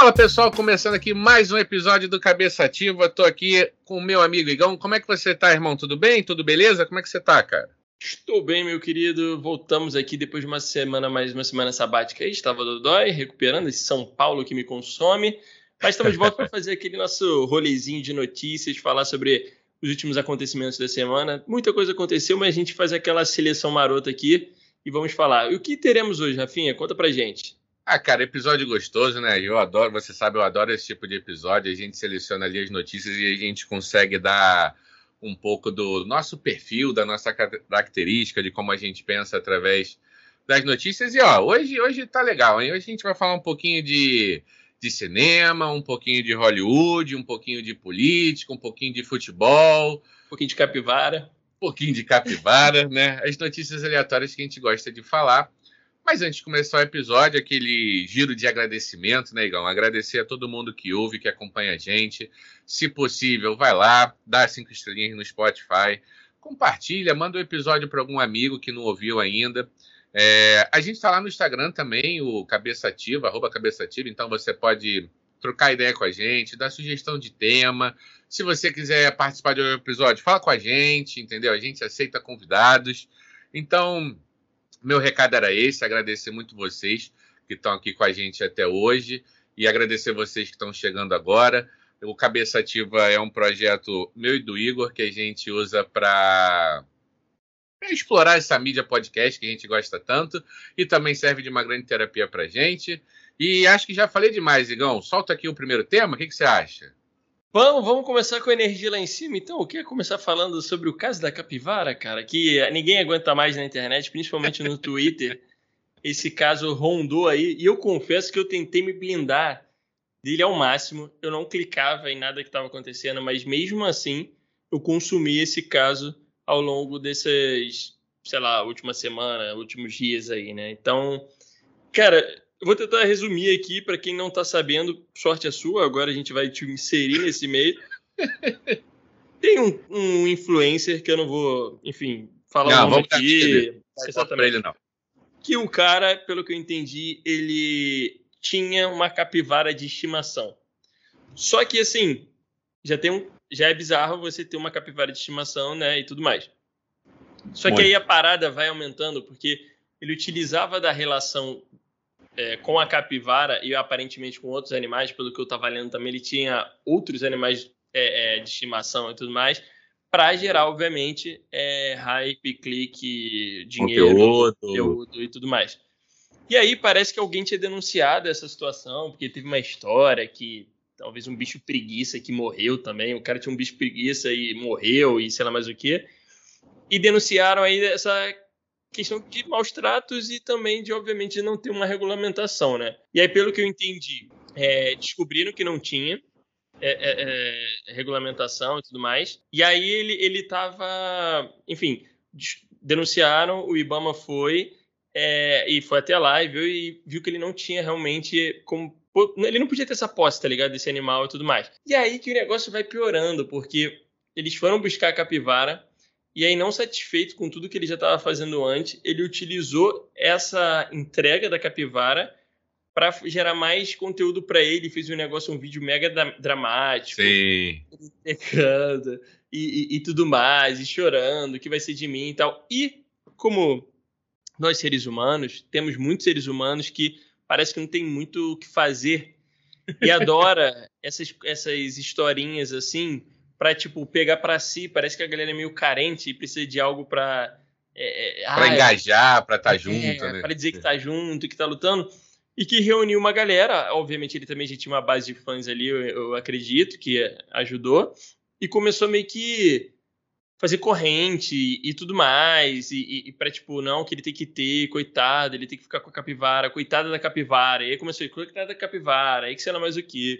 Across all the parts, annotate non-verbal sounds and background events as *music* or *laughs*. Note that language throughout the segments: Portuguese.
Fala pessoal, começando aqui mais um episódio do Cabeça Ativa. Tô aqui com o meu amigo Igão. Como é que você tá, irmão? Tudo bem? Tudo beleza? Como é que você tá, cara? Estou bem, meu querido. Voltamos aqui depois de uma semana, mais uma semana sabática aí. Estava do dói, recuperando esse São Paulo que me consome. Mas estamos de volta para fazer aquele nosso rolezinho de notícias, falar sobre os últimos acontecimentos da semana. Muita coisa aconteceu, mas a gente faz aquela seleção marota aqui e vamos falar. E o que teremos hoje, Rafinha? Conta pra gente. Ah, cara, episódio gostoso, né? Eu adoro, você sabe, eu adoro esse tipo de episódio. A gente seleciona ali as notícias e a gente consegue dar um pouco do nosso perfil, da nossa característica, de como a gente pensa através das notícias. E ó, hoje, hoje tá legal, hein? Hoje a gente vai falar um pouquinho de, de cinema, um pouquinho de Hollywood, um pouquinho de política, um pouquinho de futebol, um pouquinho de capivara. Um pouquinho de capivara, né? As notícias aleatórias que a gente gosta de falar. Mas antes de começar o episódio, aquele giro de agradecimento, né, Igão? Agradecer a todo mundo que ouve, que acompanha a gente. Se possível, vai lá, dá cinco estrelinhas no Spotify, compartilha, manda o um episódio para algum amigo que não ouviu ainda. É, a gente está lá no Instagram também, o Cabeça Ativa, arroba Cabeça Ativa, então você pode trocar ideia com a gente, dar sugestão de tema. Se você quiser participar de um episódio, fala com a gente, entendeu? A gente aceita convidados. Então, meu recado era esse, agradecer muito vocês que estão aqui com a gente até hoje e agradecer vocês que estão chegando agora. O Cabeça Ativa é um projeto meu e do Igor que a gente usa para explorar essa mídia podcast que a gente gosta tanto e também serve de uma grande terapia para gente. E acho que já falei demais, Igão. Solta aqui o primeiro tema, o que, que você acha? Vamos, vamos começar com a energia lá em cima. Então, o que é começar falando sobre o caso da capivara, cara? Que ninguém aguenta mais na internet, principalmente no Twitter. *laughs* Esse caso rondou aí e eu confesso que eu tentei me blindar dele ao máximo. Eu não clicava em nada que estava acontecendo, mas mesmo assim eu consumi esse caso ao longo dessas, sei lá, última semana, últimos dias aí, né? Então, cara, eu vou tentar resumir aqui para quem não está sabendo, sorte a sua, agora a gente vai te inserir nesse meio. *laughs* Tem um, um, influencer que eu não vou, enfim, falar não, o nome aqui. Exatamente. Ele, não. Que o cara, pelo que eu entendi, ele tinha uma capivara de estimação. Só que assim, já tem um, já é bizarro você ter uma capivara de estimação, né, e tudo mais. Só Muito. que aí a parada vai aumentando porque ele utilizava da relação é, com a capivara e aparentemente com outros animais, pelo que eu estava lendo também, ele tinha outros animais é, é, de estimação e tudo mais, para gerar, obviamente, é, hype, clique, dinheiro, conteúdo. conteúdo e tudo mais. E aí parece que alguém tinha denunciado essa situação, porque teve uma história que talvez um bicho preguiça que morreu também, o cara tinha um bicho preguiça e morreu e sei lá mais o que. E denunciaram aí essa questão de maus tratos e também de, obviamente, não ter uma regulamentação, né? E aí, pelo que eu entendi, é, descobriram que não tinha é, é, é regulamentação e tudo mais. E aí ele, ele tava, enfim, denunciaram, o Ibama foi é, e foi até lá e viu, e viu que ele não tinha realmente como ele não podia ter essa posse, tá ligado? Desse animal e tudo mais. E aí que o negócio vai piorando, porque eles foram buscar a capivara, e aí, não satisfeito com tudo que ele já estava fazendo antes, ele utilizou essa entrega da capivara para gerar mais conteúdo para ele. Fez um negócio, um vídeo mega dramático. Sim. E, e, e tudo mais, e chorando, o que vai ser de mim e tal. E como nós seres humanos, temos muitos seres humanos que parece que não tem muito o que fazer e adora *laughs* essas, essas historinhas assim para tipo pegar para si. Parece que a galera é meio carente e precisa de algo para é, é para engajar, para estar tá junto, é, né? Para dizer que tá junto, que tá lutando e que reuniu uma galera. Obviamente ele também já tinha uma base de fãs ali, eu, eu acredito que ajudou e começou meio que fazer corrente e, tudo mais, e, e, e para tipo, não, que ele tem que ter, coitado, ele tem que ficar com a capivara, coitada da capivara, e aí começou, coitada da capivara, aí que sei lá mais o que.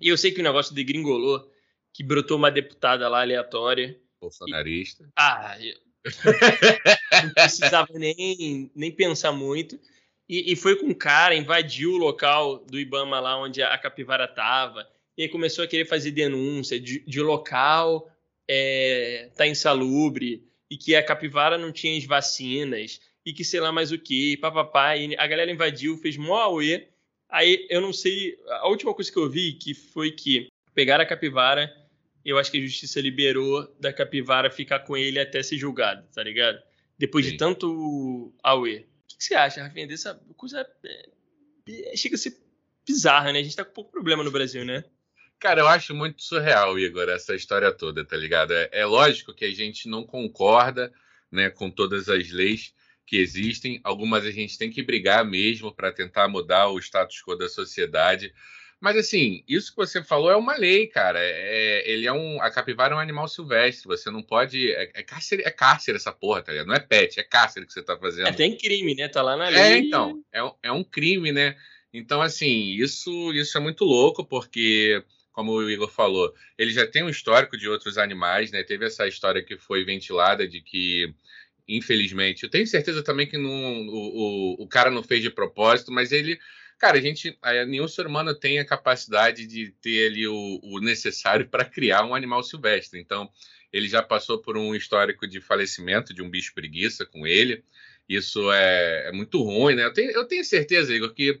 E eu sei que o negócio degringolou, que brotou uma deputada lá aleatória. Bolsonarista. E, ah, eu... *laughs* não precisava nem, nem pensar muito. E, e, foi com um cara, invadiu o local do Ibama lá onde a capivara tava. E aí começou a querer fazer denúncia de, de local é, tá insalubre e que a capivara não tinha as vacinas e que sei lá mais o que, papapá. E a galera invadiu, fez mó auê Aí eu não sei. A última coisa que eu vi que foi que pegaram a capivara. Eu acho que a justiça liberou da capivara ficar com ele até ser julgado, tá ligado? Depois Sim. de tanto Aue. O que, você acha, Rafinha, dessa coisa. É, é, chega a ser bizarra, né? A gente tá com pouco problema no Brasil, né? Cara, eu acho muito surreal, Igor, essa história toda, tá ligado? É, é lógico que a gente não concorda né, com todas as leis que existem. Algumas a gente tem que brigar mesmo para tentar mudar o status quo da sociedade. Mas assim, isso que você falou é uma lei, cara. É, é, ele é um. A capivara é um animal silvestre. Você não pode. É, é, cárcere, é cárcere essa porra, tá ligado? Não é pet, é cárcere que você tá fazendo. É, tem crime, né? Tá lá na é, lei. É, então. É, é um crime, né? Então, assim, isso, isso é muito louco, porque, como o Igor falou, ele já tem um histórico de outros animais, né? Teve essa história que foi ventilada de que infelizmente. Eu tenho certeza também que não, o, o, o cara não fez de propósito, mas ele. Cara, a gente. Nenhum ser humano tem a capacidade de ter ali o, o necessário para criar um animal silvestre. Então, ele já passou por um histórico de falecimento de um bicho preguiça com ele. Isso é, é muito ruim, né? Eu tenho, eu tenho certeza, Igor, que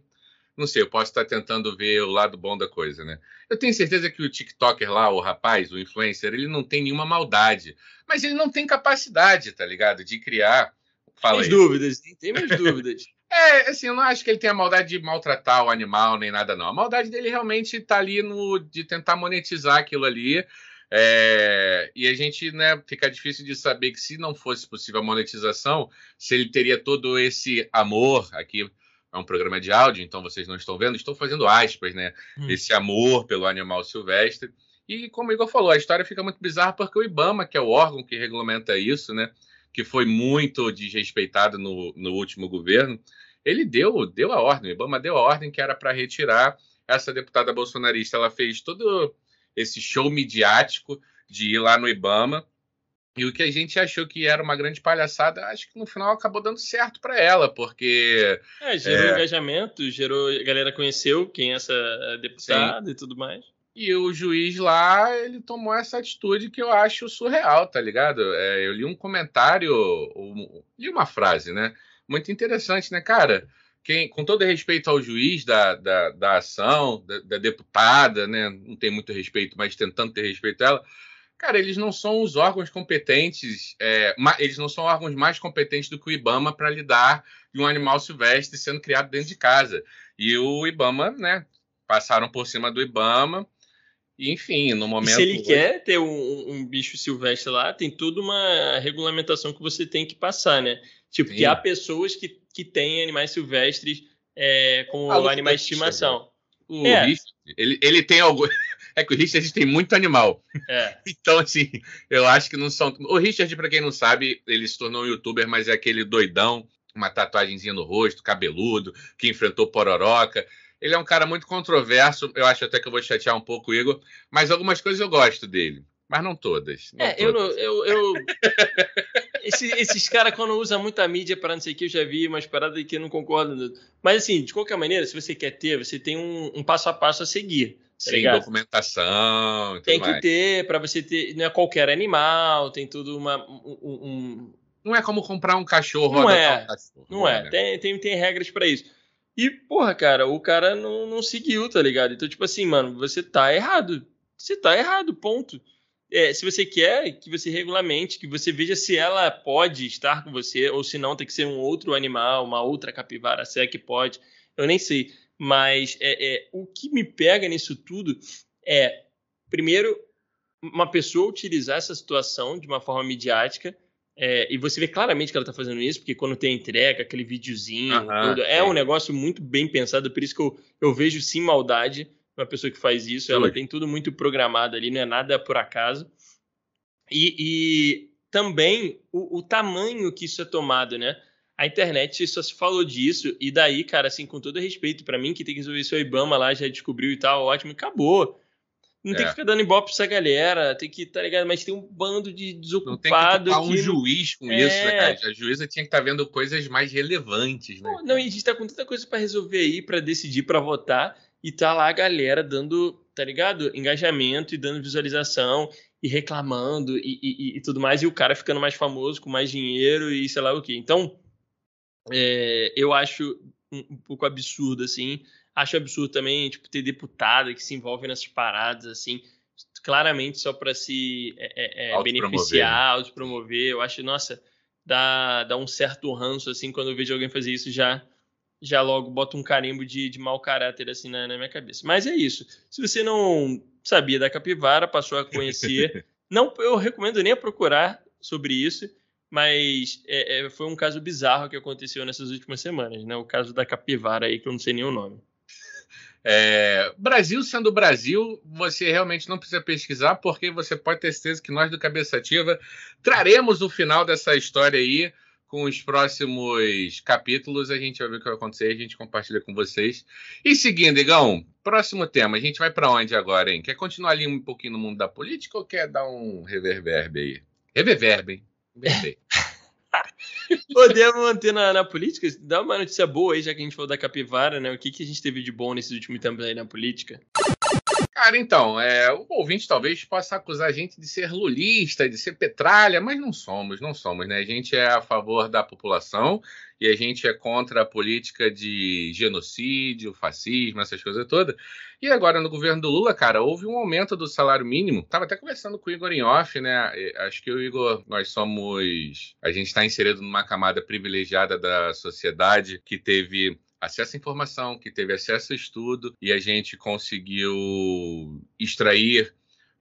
não sei, eu posso estar tentando ver o lado bom da coisa, né? Eu tenho certeza que o TikToker lá, o rapaz, o influencer, ele não tem nenhuma maldade. Mas ele não tem capacidade, tá ligado? De criar. Fala tem dúvidas, tem minhas dúvidas. *laughs* É, assim, eu não acho que ele tenha maldade de maltratar o animal nem nada, não. A maldade dele realmente tá ali no de tentar monetizar aquilo ali. É, e a gente, né, fica difícil de saber que se não fosse possível a monetização, se ele teria todo esse amor aqui é um programa de áudio, então vocês não estão vendo, estou fazendo aspas, né? Hum. Esse amor pelo animal silvestre. E como o Igor falou, a história fica muito bizarra porque o IBAMA, que é o órgão que regulamenta isso, né? Que foi muito desrespeitado no, no último governo, ele deu, deu a ordem, o IBAMA deu a ordem que era para retirar essa deputada bolsonarista. Ela fez todo esse show midiático de ir lá no IBAMA e o que a gente achou que era uma grande palhaçada, acho que no final acabou dando certo para ela, porque. É, gerou é... engajamento, gerou. A galera conheceu quem é essa deputada Sim. e tudo mais. E o juiz lá, ele tomou essa atitude que eu acho surreal, tá ligado? É, eu li um comentário, li uma frase, né? Muito interessante, né, cara? Quem, com todo respeito ao juiz da, da, da ação, da, da deputada, né? Não tem muito respeito, mas tentando ter respeito a ela Cara, eles não são os órgãos competentes, é, eles não são órgãos mais competentes do que o IBAMA para lidar de um animal silvestre sendo criado dentro de casa. E o IBAMA, né, passaram por cima do IBAMA, enfim, no momento. E se ele quer ter um, um, bicho silvestre lá, tem toda uma regulamentação que você tem que passar, né? Tipo, Sim. que há pessoas que, que têm animais silvestres é, como animais de estimação. O é. ele, ele tem algo. *laughs* É que o Richard tem muito animal. É. *laughs* Então, assim, eu acho que não são. O Richard, para quem não sabe, ele se tornou um youtuber, mas é aquele doidão, uma tatuagemzinha no rosto, cabeludo, que enfrentou Pororoca. Ele é um cara muito controverso. Eu acho até que eu vou chatear um pouco o Igor, mas algumas coisas eu gosto dele. Mas não todas. Não é, todas. eu. eu, eu... *laughs* Esse, esses caras, quando usam muita mídia para não sei o que, eu já vi umas paradas que eu não concordo. Mas, assim, de qualquer maneira, se você quer ter, você tem um, um passo a passo a seguir. Tá Sim, ligado? documentação. tem que mais. ter, para você ter. Não é qualquer animal, tem tudo uma. Um, um... Não é como comprar um cachorro. Não é. Um cachorro, não é. Né? Tem, tem, tem regras para isso. E, porra, cara, o cara não, não seguiu, tá ligado? Então, tipo assim, mano, você tá errado. Você tá errado, ponto. É, se você quer que você regulamente, que você veja se ela pode estar com você, ou se não, tem que ser um outro animal, uma outra capivara, se é que pode. Eu nem sei. Mas é, é, o que me pega nisso tudo é, primeiro, uma pessoa utilizar essa situação de uma forma midiática. É, e você vê claramente que ela está fazendo isso, porque quando tem entrega, aquele videozinho, tudo, é um negócio muito bem pensado, por isso que eu, eu vejo sim maldade uma pessoa que faz isso. Ela tem tudo muito programado ali, não é nada por acaso. E, e também o, o, tamanho que isso é tomado, né? a internet só se falou disso, e daí, cara, assim, com todo respeito para mim, que tem que resolver isso, o Ibama lá já descobriu e tal, ótimo, acabou. Não é. tem que ficar dando ibope pra essa galera, tem que, tá ligado? Mas tem um bando de desocupado. Não tem que um juiz com é... isso, né, cara? A juíza tinha que estar tá vendo coisas mais relevantes, né? Não, não, e a gente tá com tanta coisa para resolver aí, para decidir, para votar, e tá lá a galera dando, tá ligado? Engajamento e dando visualização e reclamando e, e, e tudo mais, e o cara ficando mais famoso, com mais dinheiro e sei lá o que. Então, é, eu acho um, um, pouco absurdo, assim, Acho absurdo também, tipo, ter deputada que se envolve nessas paradas, assim, claramente só para se é, é, é beneficiar, autopromover. Eu acho, nossa, dá, dá um certo ranço, assim, quando eu vejo alguém fazer isso, já já logo bota um carimbo de, de mau caráter, assim, na, na minha cabeça. Mas é isso. Se você não sabia da capivara, passou a conhecer, *laughs* não, eu recomendo nem a procurar sobre isso, mas é, é, foi um caso bizarro que aconteceu nessas últimas semanas, né? O caso da capivara aí, que eu não sei nem o nome. É, Brasil sendo Brasil, você realmente não precisa pesquisar, porque você pode ter certeza que nós do Cabeça Ativa traremos o final dessa história aí com os próximos capítulos. A gente vai ver o que vai acontecer, a gente compartilha com vocês. E seguindo, Igão, próximo tema, a gente vai para onde agora, hein? Quer continuar ali um pouquinho no mundo da política ou quer dar um reverberbe aí? Reverberbe, hein? Podemos manter na, na, política? Dá uma notícia boa aí, já que a gente falou da capivara, né? O que, que a gente teve de bom nesses últimos tempos aí na política? Cara, então, é, o ouvinte talvez possa acusar a gente de ser lulista, de ser petralha, mas não somos, não somos, né? A gente é a favor da população e a gente é contra a política de genocídio, fascismo, essas coisas todas. E agora, no governo do Lula, cara, houve um aumento do salário mínimo. Tava até conversando com o Igor em off, né? Acho que o Igor, nós somos. A gente está inserido numa camada privilegiada da sociedade que teve acesso à informação, que teve acesso a estudo e a gente conseguiu extrair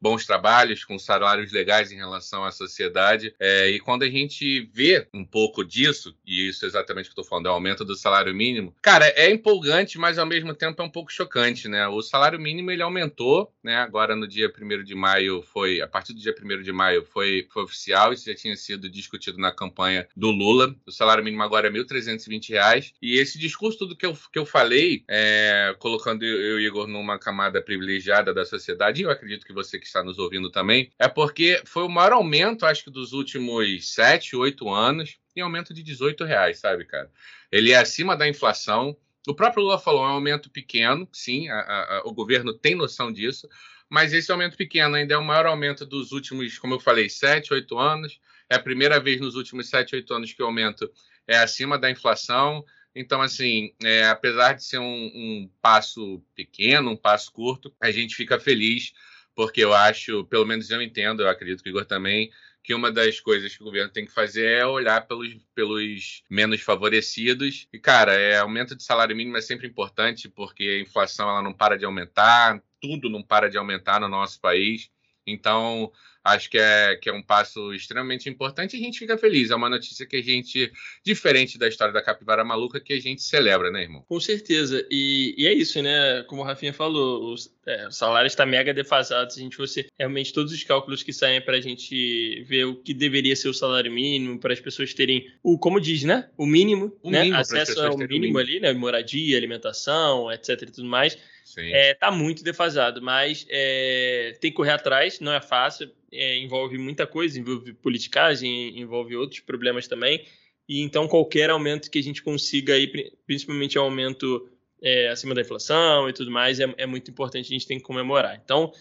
bons trabalhos, com salários legais em relação à sociedade. É, e quando a gente vê um pouco disso, e isso é exatamente o que eu estou falando, é o aumento do salário mínimo, cara, é empolgante, mas ao mesmo tempo é um pouco chocante, né? O salário mínimo ele aumentou, né? Agora no dia 1 de maio foi, a partir do dia 1 de maio foi, foi oficial, isso já tinha sido discutido na campanha do Lula. O salário mínimo agora é R$ 1.320. E esse discurso, tudo que eu, que eu falei, é, colocando eu e Igor numa camada privilegiada da sociedade, e eu acredito que você que está nos ouvindo também, é porque foi o maior aumento, acho que dos últimos 7, 8 anos, em aumento de 18 reais, sabe, cara? Ele é acima da inflação. O próprio Lula falou, é um aumento pequeno, sim, a, a, o governo tem noção disso, mas esse aumento pequeno ainda é o maior aumento dos últimos, como eu falei, 7, 8 anos. É a primeira vez nos últimos 7, 8 anos que o aumento é acima da inflação. Então, assim, é, apesar de ser um, um, passo pequeno, um passo curto, a gente fica feliz porque eu acho, pelo menos eu entendo, eu acredito que o Igor também, que uma das coisas que o governo tem que fazer é olhar pelos, pelos menos favorecidos. E, cara, é, aumento de salário mínimo é sempre importante, porque a inflação ela não para de aumentar, tudo não para de aumentar no nosso país. Então, acho que é, que é um passo extremamente importante e a gente fica feliz. É uma notícia que a gente, diferente da história da capivara maluca, que a gente celebra, né, irmão? Com certeza. E, e é isso, né? Como o Rafinha falou, os, é, o salário está mega defasado. Se a gente fosse realmente todos os cálculos que saem para a gente ver o que deveria ser o salário mínimo, para as pessoas terem o, como diz, né? O mínimo, o né? Mínimo Acesso ao mínimo, mínimo ali, né? Moradia, alimentação, etc e tudo mais é, tá muito defasado, mas é, tem que correr atrás, não é fácil, é, envolve muita coisa, envolve politicagem, envolve outros problemas também, e então qualquer aumento que a gente consiga aí, principalmente aumento é, acima da inflação e tudo mais, é, é, muito importante, a gente tem que comemorar. Então,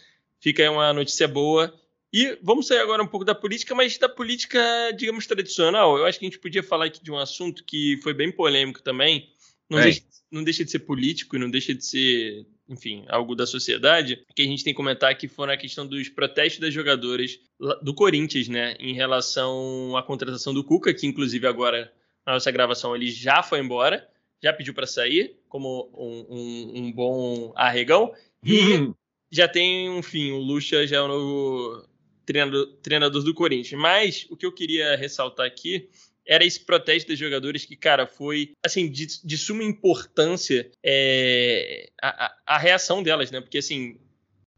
fica aí uma notícia boa. E vamos sair agora um pouco da política, mas da política, digamos, tradicional. Eu acho que a gente podia falar aqui de um assunto que foi bem polêmico também, não, deixa, não deixa de ser político não deixa de ser enfim, algo da sociedade, que a gente tem que comentar que foram a questão dos protestos das jogadoras do Corinthians, né, em relação à contratação do Cuca, que inclusive agora na nossa gravação ele já foi embora, já pediu para sair, como um, um, um, bom arregão, e *laughs* já tem, enfim, o Lucha já é o novo treinador, treinador do Corinthians. Mas o que eu queria ressaltar aqui era esse protesto dos jogadores que, cara, foi, assim, de, de suma importância é, a, a, a, reação delas, né? Porque, assim,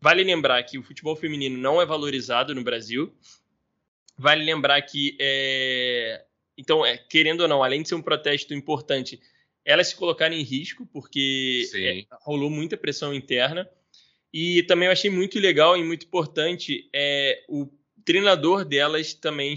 vale lembrar que o futebol feminino não é valorizado no Brasil. Vale lembrar que, é, então, é, querendo ou não, além de ser um protesto importante, elas se colocaram em risco, porque é, rolou muita pressão interna. E também eu achei muito legal e muito importante é, o treinador delas também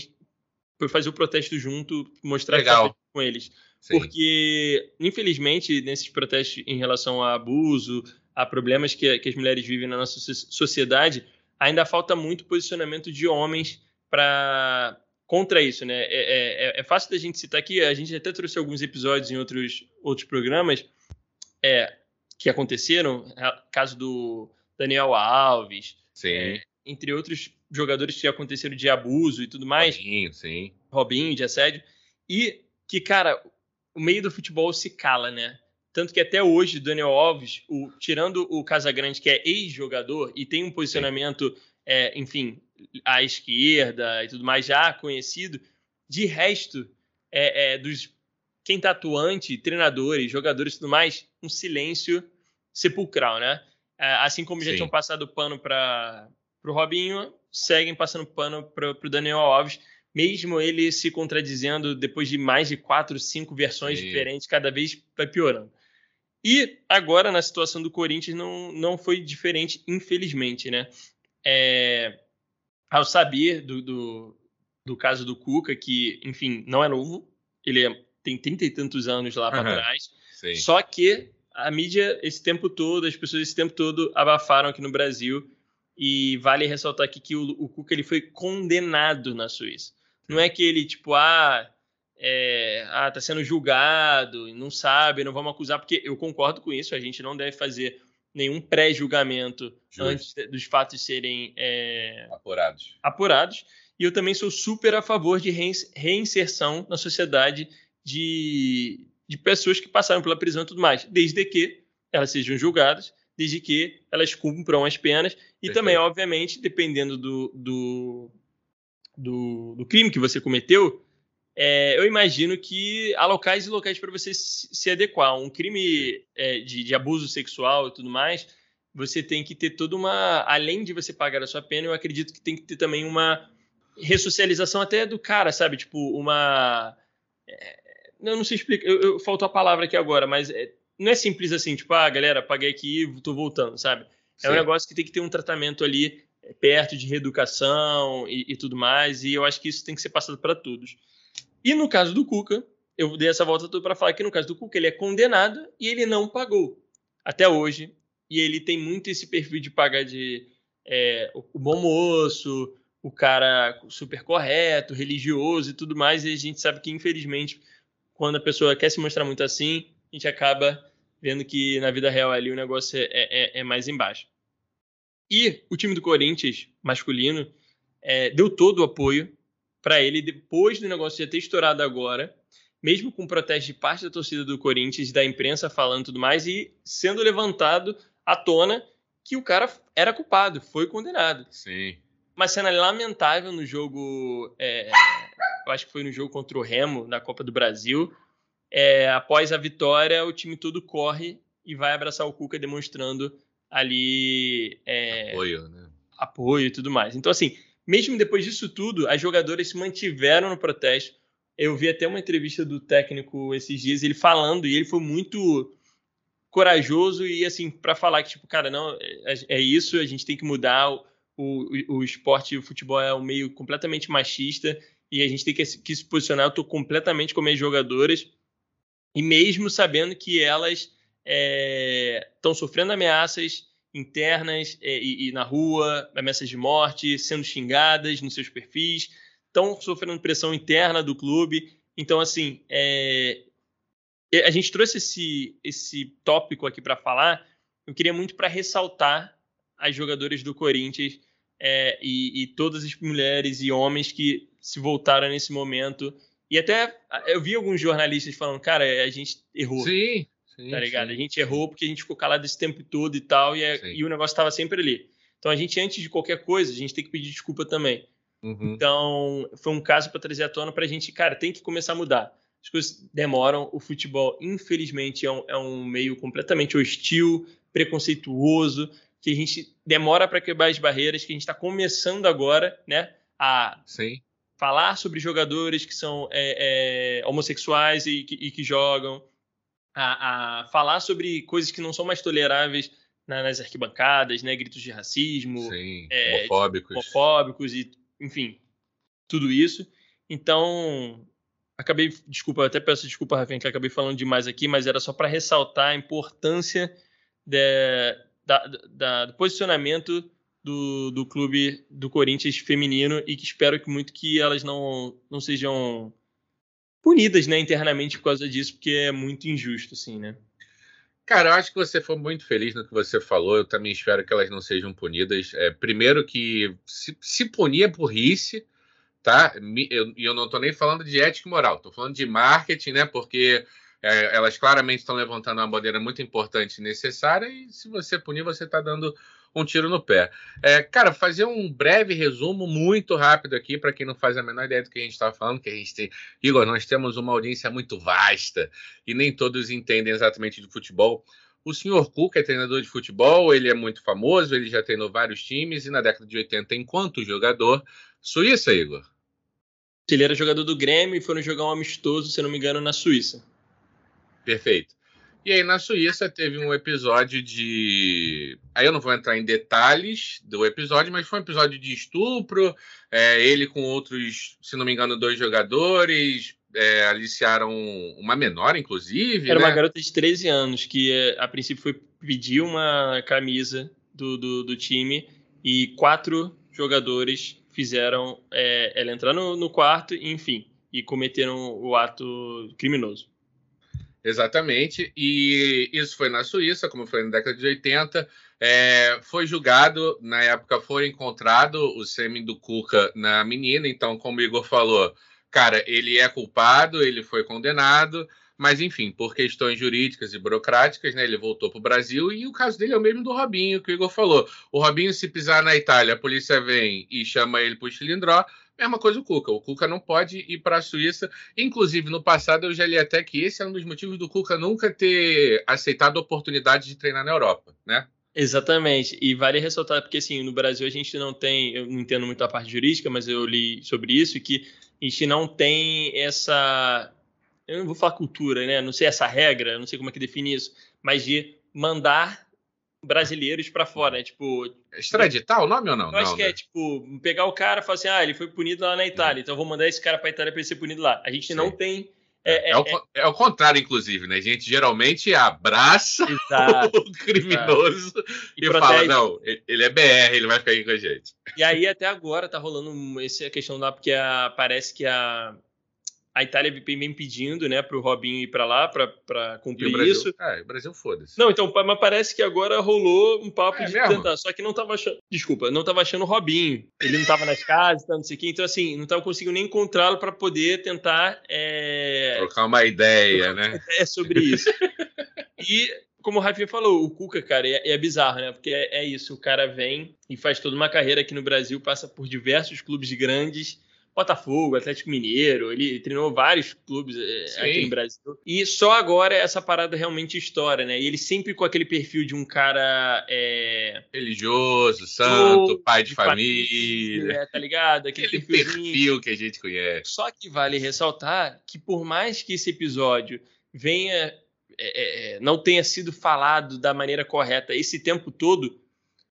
foi fazer o protesto junto, mostrar Legal. com eles. Sim. Porque, infelizmente, nesses protestos em relação a abuso, a problemas que, que as mulheres vivem na nossa sociedade, ainda falta muito posicionamento de homens para contra isso, né? É, é, é, é, fácil da gente citar aqui, a gente até trouxe alguns episódios em outros, outros programas. É, que aconteceram, caso do Daniel Alves, é, entre outros jogadores que aconteceram de abuso e tudo mais. Robinho, sim. Robinho, de assédio. E que, cara, o meio do futebol se cala, né? Tanto que até hoje, Daniel Alves, o, tirando o Casagrande, que é ex-jogador e tem um posicionamento, é, enfim, à esquerda e tudo mais, já conhecido, de resto, é, é, dos quem tá atuante, treinadores, jogadores e tudo mais, um silêncio sepulcral, né? É, assim como já Sim. tinham passado pano para o Robinho, seguem passando pano para o Daniel Alves, mesmo ele se contradizendo depois de mais de quatro, cinco versões Sim. diferentes, cada vez vai piorando. E agora, na situação do Corinthians, não, não foi diferente, infelizmente, né? É, ao saber do, do, do, caso do Cuca, que, enfim, não é novo, ele é, tem trinta e tantos anos lá para uhum. trás, Sim. só que a mídia, esse tempo todo, as pessoas esse tempo todo abafaram aqui no Brasil, e vale ressaltar aqui que o, o Cuca ele foi condenado na Suíça. Não é que ele, tipo, ah, é, ah, tá sendo julgado, não sabe, não vamos acusar, porque eu concordo com isso, a gente não deve fazer nenhum pré-julgamento antes dos fatos serem é, apurados. apurados. E eu também sou super a favor de reinserção na sociedade de, de pessoas que passaram pela prisão e tudo mais, desde que elas sejam julgadas, desde que elas cumpram as penas e Perfeito. também, obviamente, dependendo do, do, do, do crime que você cometeu, é, eu imagino que há locais e locais para você se, adequar. Um crime é, de, de, abuso sexual e tudo mais, você tem que ter toda uma. Além de você pagar a sua pena, eu acredito que tem que ter também uma ressocialização até do cara, sabe? Tipo, uma. É, eu não sei explicar, eu, eu, faltou a palavra aqui agora, mas é, não é simples assim, tipo, ah, galera, paguei aqui, tô voltando, sabe? É Sim. um negócio que tem que ter um tratamento ali é, perto de reeducação e, e tudo mais, e eu acho que isso tem que ser passado para todos. E no caso do Cuca, eu dei essa volta toda para falar que no caso do Cuca ele é condenado e ele não pagou até hoje. E ele tem muito esse perfil de pagar de é, o bom moço, o cara super correto, religioso e tudo mais. E a gente sabe que, infelizmente, quando a pessoa quer se mostrar muito assim, a gente acaba vendo que na vida real ali o negócio é, é, é mais embaixo. E o time do Corinthians, masculino, é, deu todo o apoio para ele depois do negócio já ter estourado agora, mesmo com protesto de parte da torcida do Corinthians, da imprensa falando tudo mais, e sendo levantado à tona que o cara era culpado, foi condenado. Sim. Uma cena lamentável no jogo, é, eu acho que foi no jogo contra o Remo, na Copa do Brasil. É, após a vitória, o time todo corre e vai abraçar o Cuca, demonstrando ali é, apoio, né? apoio e tudo mais. Então, assim, mesmo depois disso tudo, as jogadoras se mantiveram no protesto. Eu vi até uma entrevista do técnico esses dias, ele falando, e ele foi muito corajoso e assim, para falar que, tipo, cara, não, é, é, isso, a gente tem que mudar. O, o, o esporte, o futebol é um meio completamente machista e a gente tem que, que se posicionar. Eu tô completamente com minhas jogadoras e mesmo sabendo que elas estão é, sofrendo ameaças, internas é, e, e, na rua, ameaças de morte, sendo xingadas nos seus perfis, estão sofrendo pressão interna do clube. Então, assim, é, a gente trouxe esse, esse tópico aqui para falar. Eu queria muito para ressaltar as jogadoras do Corinthians é, e, e, todas as mulheres e homens que se voltaram nesse momento. E até eu vi alguns jornalistas falando, cara, a gente errou. Sim, Sim, tá ligado? Sim, a gente errou porque a gente ficou calado esse tempo todo e tal, e, é, e o negócio estava sempre ali. Então a gente, antes de qualquer coisa, a gente tem que pedir desculpa também. Uhum. Então, foi um caso para trazer à tona para a gente, cara, tem que começar a mudar. As coisas demoram, o futebol, infelizmente, é um, é um meio completamente hostil, preconceituoso, que a gente demora para quebrar as barreiras, que a gente está começando agora, né, a Sim. Falar sobre jogadores que são é, é, homossexuais e que, e que jogam, a, a falar sobre coisas que não são mais toleráveis na, nas arquibancadas, né? Gritos de racismo, Sim, é, homofóbicos. homofóbicos e, enfim, tudo isso. Então, acabei, desculpa, até peço desculpa, Rafinha, que acabei falando demais aqui, mas era só para ressaltar a importância de, da, da, do posicionamento do, do clube do Corinthians feminino e que espero que muito que elas não, não sejam punidas, né, internamente por causa disso, porque é muito injusto, assim, né? Cara, eu acho que você foi muito feliz no que você falou. Eu também espero que elas não sejam punidas. É, primeiro que se, se punir é burrice, tá? E eu, eu, não estou nem falando de ética e moral, estou falando de marketing, né? Porque é, elas claramente estão levantando uma bandeira muito importante e necessária, e se você punir, você está dando um tiro no pé. É, cara, fazer um breve resumo muito rápido aqui, para quem não faz a menor ideia do que a gente está falando, que a gente tem. Igor, nós temos uma audiência muito vasta e nem todos entendem exatamente de futebol. O senhor Cook é treinador de futebol, ele é muito famoso, ele já treinou vários times e na década de 80, enquanto jogador, Suíça, Igor? Ele era jogador do Grêmio e foram jogar um amistoso, se não me engano, na Suíça. Perfeito. E aí na Suíça teve um episódio de. Aí eu não vou entrar em detalhes do episódio, mas foi um episódio de estupro. É, ele com outros, se não me engano, dois jogadores é, aliciaram uma menor, inclusive. Era né? uma garota de 13 anos que é, a princípio foi pedir uma camisa do, do, do time e quatro jogadores fizeram é, ela entrar no, no quarto, enfim, e cometeram o ato criminoso. Exatamente, e isso foi na Suíça, como foi na década de 80. É, foi julgado, na época foi encontrado o sêmen do Cuca na menina, então, como o Igor falou, cara, ele é culpado, ele foi condenado, mas enfim, por questões jurídicas e burocráticas, né, ele voltou para o Brasil. E o caso dele é o mesmo do Robinho, que o Igor falou. O Robinho, se pisar na Itália, a polícia vem e chama ele para o Chilindró, mesma coisa o Cuca. O Cuca não pode ir para a Suíça. Inclusive, no passado, eu já li até que esse é um dos motivos do Cuca nunca ter aceitado a oportunidade de treinar na Europa, né? Exatamente, e vale ressaltar, porque assim, no Brasil a gente não tem, eu não entendo muito a parte jurídica, mas eu li sobre isso, que a gente não tem essa, eu não vou falar cultura, né, não sei essa regra, não sei como é que define isso, mas de mandar brasileiros para fora, né? Tipo. Extraditar o nome ou não? Eu acho não, que né? é tipo pegar o cara e falar assim: ah, ele foi punido lá na Itália, então eu vou mandar esse cara para Itália para ele ser punido lá. A gente Sim. não tem é, é, é, o, é, o, contrário, inclusive, né? A gente geralmente abraça exato, *laughs* o criminoso exato. e, e fala: não, ele é BR, ele vai ficar aí com a gente. E aí, até agora, tá rolando essa questão lá, porque a, parece que a, a Itália vem pedindo, né, para o Robinho ir para lá para cumprir Brasil, isso. É, o Brasil foda-se. Não, então, mas parece que agora rolou um papo é de mesmo? tentar, só que não tava achando, desculpa, não tava achando o Robinho. Ele não tava nas casas, não sei o quê, então assim, não tava conseguindo nem encontrá-lo para poder tentar é... trocar uma ideia, né? *laughs* É sobre isso. e como o Rafinha falou, o Cuca, cara, é, é bizarro, né? Porque é, é isso, o cara vem e faz toda uma carreira aqui no Brasil, passa por diversos clubes grandes Botafogo, Atlético Mineiro, ele treinou vários clubes eh, Sim. aqui no Brasil. E só agora essa parada realmente estoura, né? E ele sempre com aquele perfil de um cara. É... Religioso, santo, pai de, de família. família. tá ligado? Aquele, aquele perfil que a gente conhece. Só que vale ressaltar que, por mais que esse episódio venha. É, é, não tenha sido falado da maneira correta esse tempo todo,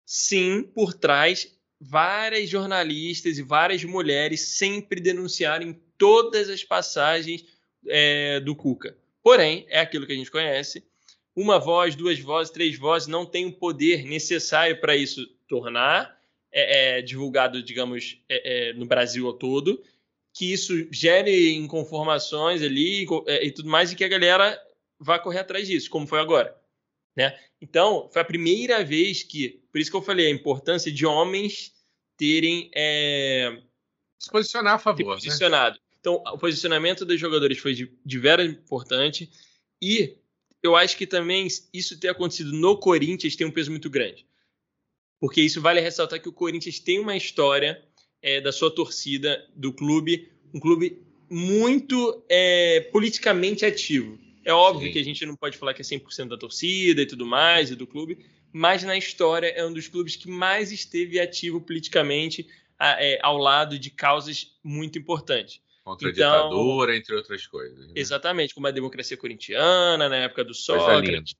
sim, por trás várias jornalistas e várias mulheres sempre denunciaram em todas as passagens é, do Cuca. Porém, é aquilo que a gente conhece. Uma voz, duas vozes, três vozes não tem o poder necessário para isso tornar é, é, divulgado, digamos, é, é, no Brasil todo, que isso gere inconformações ali é, e tudo mais, e que a galera vá correr atrás disso, como foi agora. Né? Então, foi a primeira vez que, por isso que eu falei, a importância de homens terem é, se posicionar a favor. Se posicionado. Né? Então, o posicionamento dos jogadores foi de, de vera importante e eu acho que também isso ter acontecido no Corinthians tem um peso muito grande. Porque isso vale ressaltar que o Corinthians tem uma história é, da sua torcida, do clube, um clube muito é, politicamente ativo. É óbvio Sim. que a gente não pode falar que é 100% da torcida e tudo mais, e do clube, mas na história é um dos clubes que mais esteve ativo politicamente é, ao lado de causas muito importantes. Contra então, a ditadura, entre outras coisas. Né? Exatamente, como a democracia corintiana, na época do Sócrates,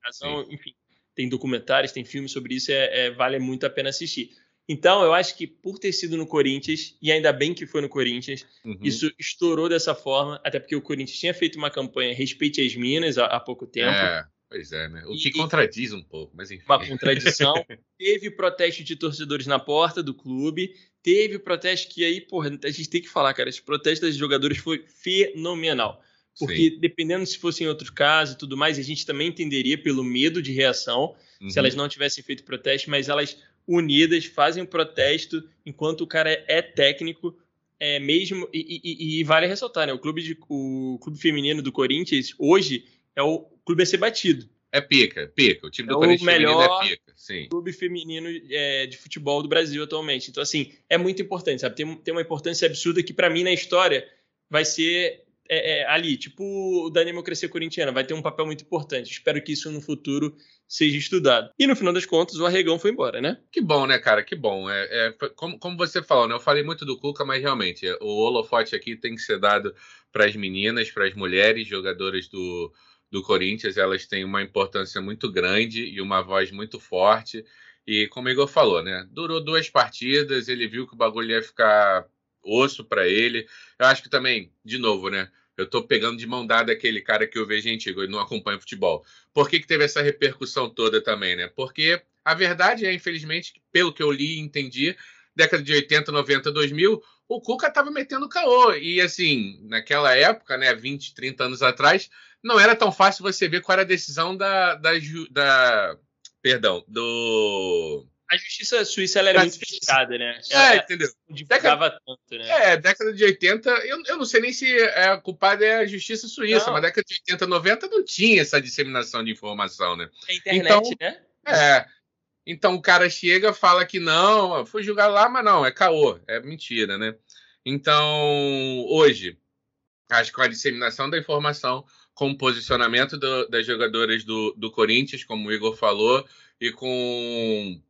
enfim, tem documentários, tem filmes sobre isso, é, é, vale muito a pena assistir. Então, eu acho que por ter sido no Corinthians, e ainda bem que foi no Corinthians, uhum. isso estourou dessa forma, até porque o Corinthians tinha feito uma campanha Respeite as Minas há, há pouco tempo. É, pois é, né? O que e, contradiz um pouco, mas enfim. Uma contradição. *laughs* teve protesto de torcedores na porta do clube, teve protesto que aí, porra, a gente tem que falar, cara, esse protesto dos jogadores foi fenomenal. Porque Sim. dependendo se fosse em outro caso e tudo mais, a gente também entenderia pelo medo de reação, uhum. se elas não tivessem feito protesto, mas elas unidas fazem o protesto enquanto o cara é técnico, é mesmo. E, e, e, vale ressaltar, né? O clube, de, o clube feminino do Corinthians hoje é o clube a ser batido. É pica, pica. O time do é Corinthians o melhor é pica, sim. clube feminino é, de futebol do Brasil atualmente. Então, assim, é muito importante, sabe? Tem, tem uma importância absurda que, para mim, na história, vai ser é, é, ali, tipo o da democracia corintiana, vai ter um papel muito importante. Espero que isso no futuro seja estudado. E no final das contas, o Arregão foi embora, né? Que bom, né, cara? Que bom. É, é como, como você falou, né? Eu falei muito do Cuca, mas realmente o holofote aqui tem que ser dado para as meninas, para as mulheres jogadoras do, do Corinthians. Elas têm uma importância muito grande e uma voz muito forte. E como o Igor falou, né? Durou duas partidas, ele viu que o bagulho ia ficar osso para ele. Eu acho que também, de novo, né? Eu tô pegando de mão dada aquele cara que eu vejo antigo e não acompanha futebol. Por que, que teve essa repercussão toda também, né? Porque a verdade é, infelizmente, pelo que eu li e entendi, década de 80, 90, 2000, o Cuca tava metendo caô. E assim, naquela época, né, 20, 30 anos atrás, não era tão fácil você ver qual era a decisão da, da, da perdão, do a justiça suíça era muito fechada, né? Ela, é, entendeu? Década, tanto, né? É, década de 80, eu, eu não sei nem se é, a culpada é a justiça suíça, não. mas década de 80, 90 não tinha essa disseminação de informação, né? É internet, então, né? É. Então o cara chega, fala que não, foi julgar lá, mas não, é caô, é mentira, né? Então, hoje, acho que com a disseminação da informação, com o posicionamento do, das jogadoras do, do Corinthians, como o Igor falou, e com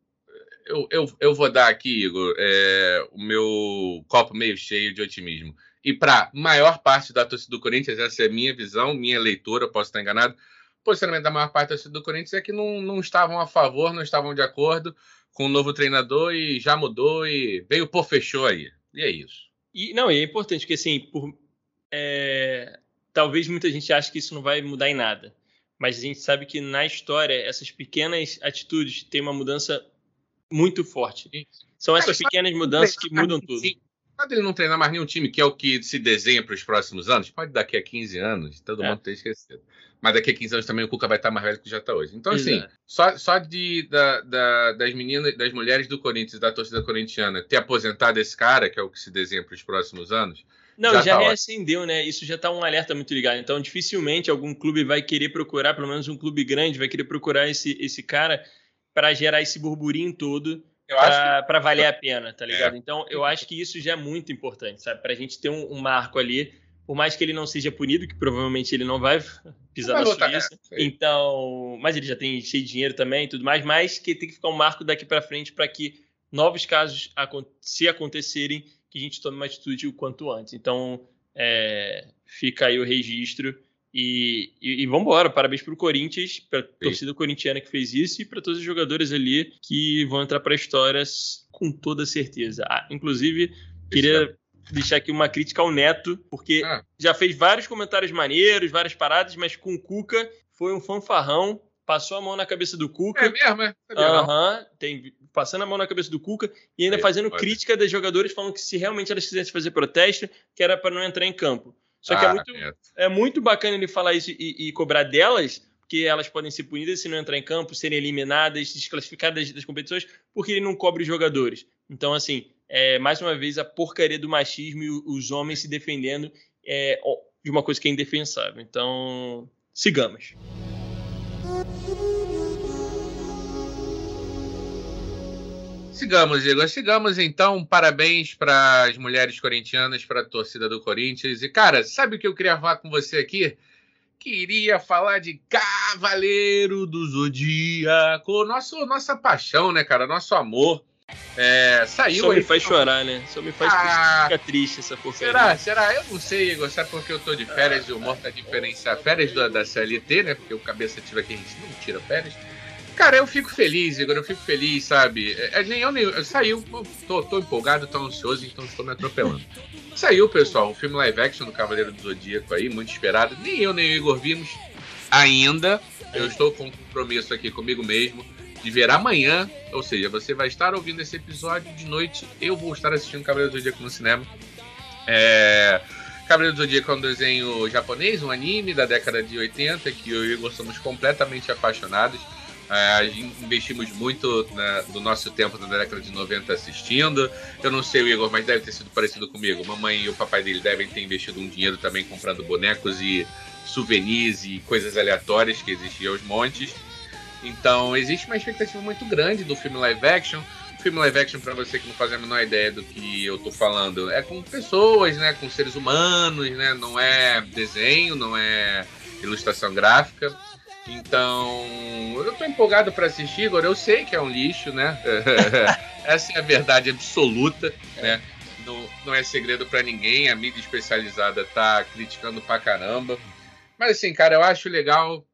eu, eu, eu vou dar aqui, Igor, é, o meu copo meio cheio de otimismo. E para maior parte da torcida do Corinthians, essa é a minha visão, minha leitura, posso estar enganado. O posicionamento da maior parte da torcida do Corinthians é que não, não estavam a favor, não estavam de acordo com o novo treinador e já mudou e veio por fechou aí. E é isso. E não, e é importante, porque assim, por, é, talvez muita gente ache que isso não vai mudar em nada. Mas a gente sabe que na história, essas pequenas atitudes têm uma mudança muito forte. São essas pequenas mudanças que mudam tudo. Pode ele não treinar mais nenhum time, que é o que se desenha para os próximos anos? Pode daqui a 15 anos, todo é. mundo ter esquecido. Mas daqui a 15 anos também o Cuca vai estar mais velho que já está hoje. Então, assim, Exato. só, só de, da, da, das meninas, das mulheres do Corinthians, da torcida corintiana, ter aposentado esse cara, que é o que se desenha para os próximos anos. Não, já, já tá reacendeu, né? Isso já está um alerta muito ligado. Então, dificilmente algum clube vai querer procurar, pelo menos um clube grande, vai querer procurar esse, esse cara para gerar esse burburinho todo para que... valer a pena, tá ligado? É. Então, eu acho que isso já é muito importante, sabe? Para a gente ter um, um, marco ali, por mais que ele não seja punido, que provavelmente ele não vai pisar não vai na Suíça. É, então, mas ele já tem cheio de dinheiro também e tudo mais, mas que tem que ficar um marco daqui para frente para que novos casos, se acontecerem, que a gente tome uma atitude o quanto antes. Então, é, fica aí o registro e, e, e vamos embora. Parabéns para o Corinthians, para a torcida corintiana que fez isso e para todos os jogadores ali que vão entrar para a história com toda certeza. Ah, inclusive, queria deixar aqui uma crítica ao Neto, porque ah. já fez vários comentários maneiros, várias paradas, mas com o Cuca foi um fanfarrão. Passou a mão na cabeça do Cuca. É mesmo, é? Aham, uhum, tem passando a mão na cabeça do Cuca e ainda é, fazendo pode. crítica das jogadores, falando que se realmente elas quisessem fazer protesto, que era para não entrar em campo. Só que é ah, é, muito, é muito bacana ele falar isso e, e, cobrar delas, porque elas podem ser punidas se não entrar em campo, serem eliminadas, desclassificadas das competições, porque ele não cobre os jogadores. Então, assim, é, mais uma vez, a porcaria do machismo e os homens se defendendo é, de uma coisa que é indefensável. Então, sigamos. Sigamos, Igor. Sigamos, então. Parabéns para as mulheres corintianas, para a torcida do Corinthians. E, cara, sabe o que eu queria falar com você aqui? Queria falar de Cavaleiro do Zodíaco. Nosso, nossa paixão, né, cara? Nosso amor. É, saiu Só aí. me faz chorar, né? Só me faz ah, ficar triste essa porcaria. Será? Será? Eu não sei, Igor. Sabe porque eu tô de férias e o humor tá diferenciado. Férias da, da CLT, né? Porque o cabeça tira aqui, a gente não tira férias. Cara, eu fico feliz, Igor, eu fico feliz, sabe? É, é nem eu, nem eu. Saiu, tô, tô empolgado, tô ansioso, então estou me atropelando. Saiu, pessoal, um filme live action do Cavaleiro do Zodíaco aí, muito esperado. Nem eu, nem o Igor vimos ainda. Eu estou com um compromisso aqui comigo mesmo de ver amanhã. Ou seja, você vai estar ouvindo esse episódio de noite. Eu vou estar assistindo Cavaleiro do Zodíaco no cinema. É... Cavaleiro do Zodíaco é um desenho japonês, um anime da década de 80, que eu e o Igor somos completamente apaixonados. É, investimos muito na, do nosso tempo na década de 90 assistindo. Eu não sei o Igor, mas deve ter sido parecido comigo. Mamãe e o papai dele devem ter investido um dinheiro também comprando bonecos e souvenirs e coisas aleatórias que existiam aos montes. Então, existe uma expectativa muito grande do filme live action. O filme live action, para você que não faz a menor ideia do que eu tô falando, é com pessoas, né? Com seres humanos, né? Não é desenho, não é ilustração gráfica. Então, eu tô empolgado para assistir, agora eu sei que é um lixo, né? *laughs* Essa é a verdade absoluta, né? Não, não é segredo para ninguém, a mídia especializada tá criticando pra caramba. Mas assim, cara, eu acho legal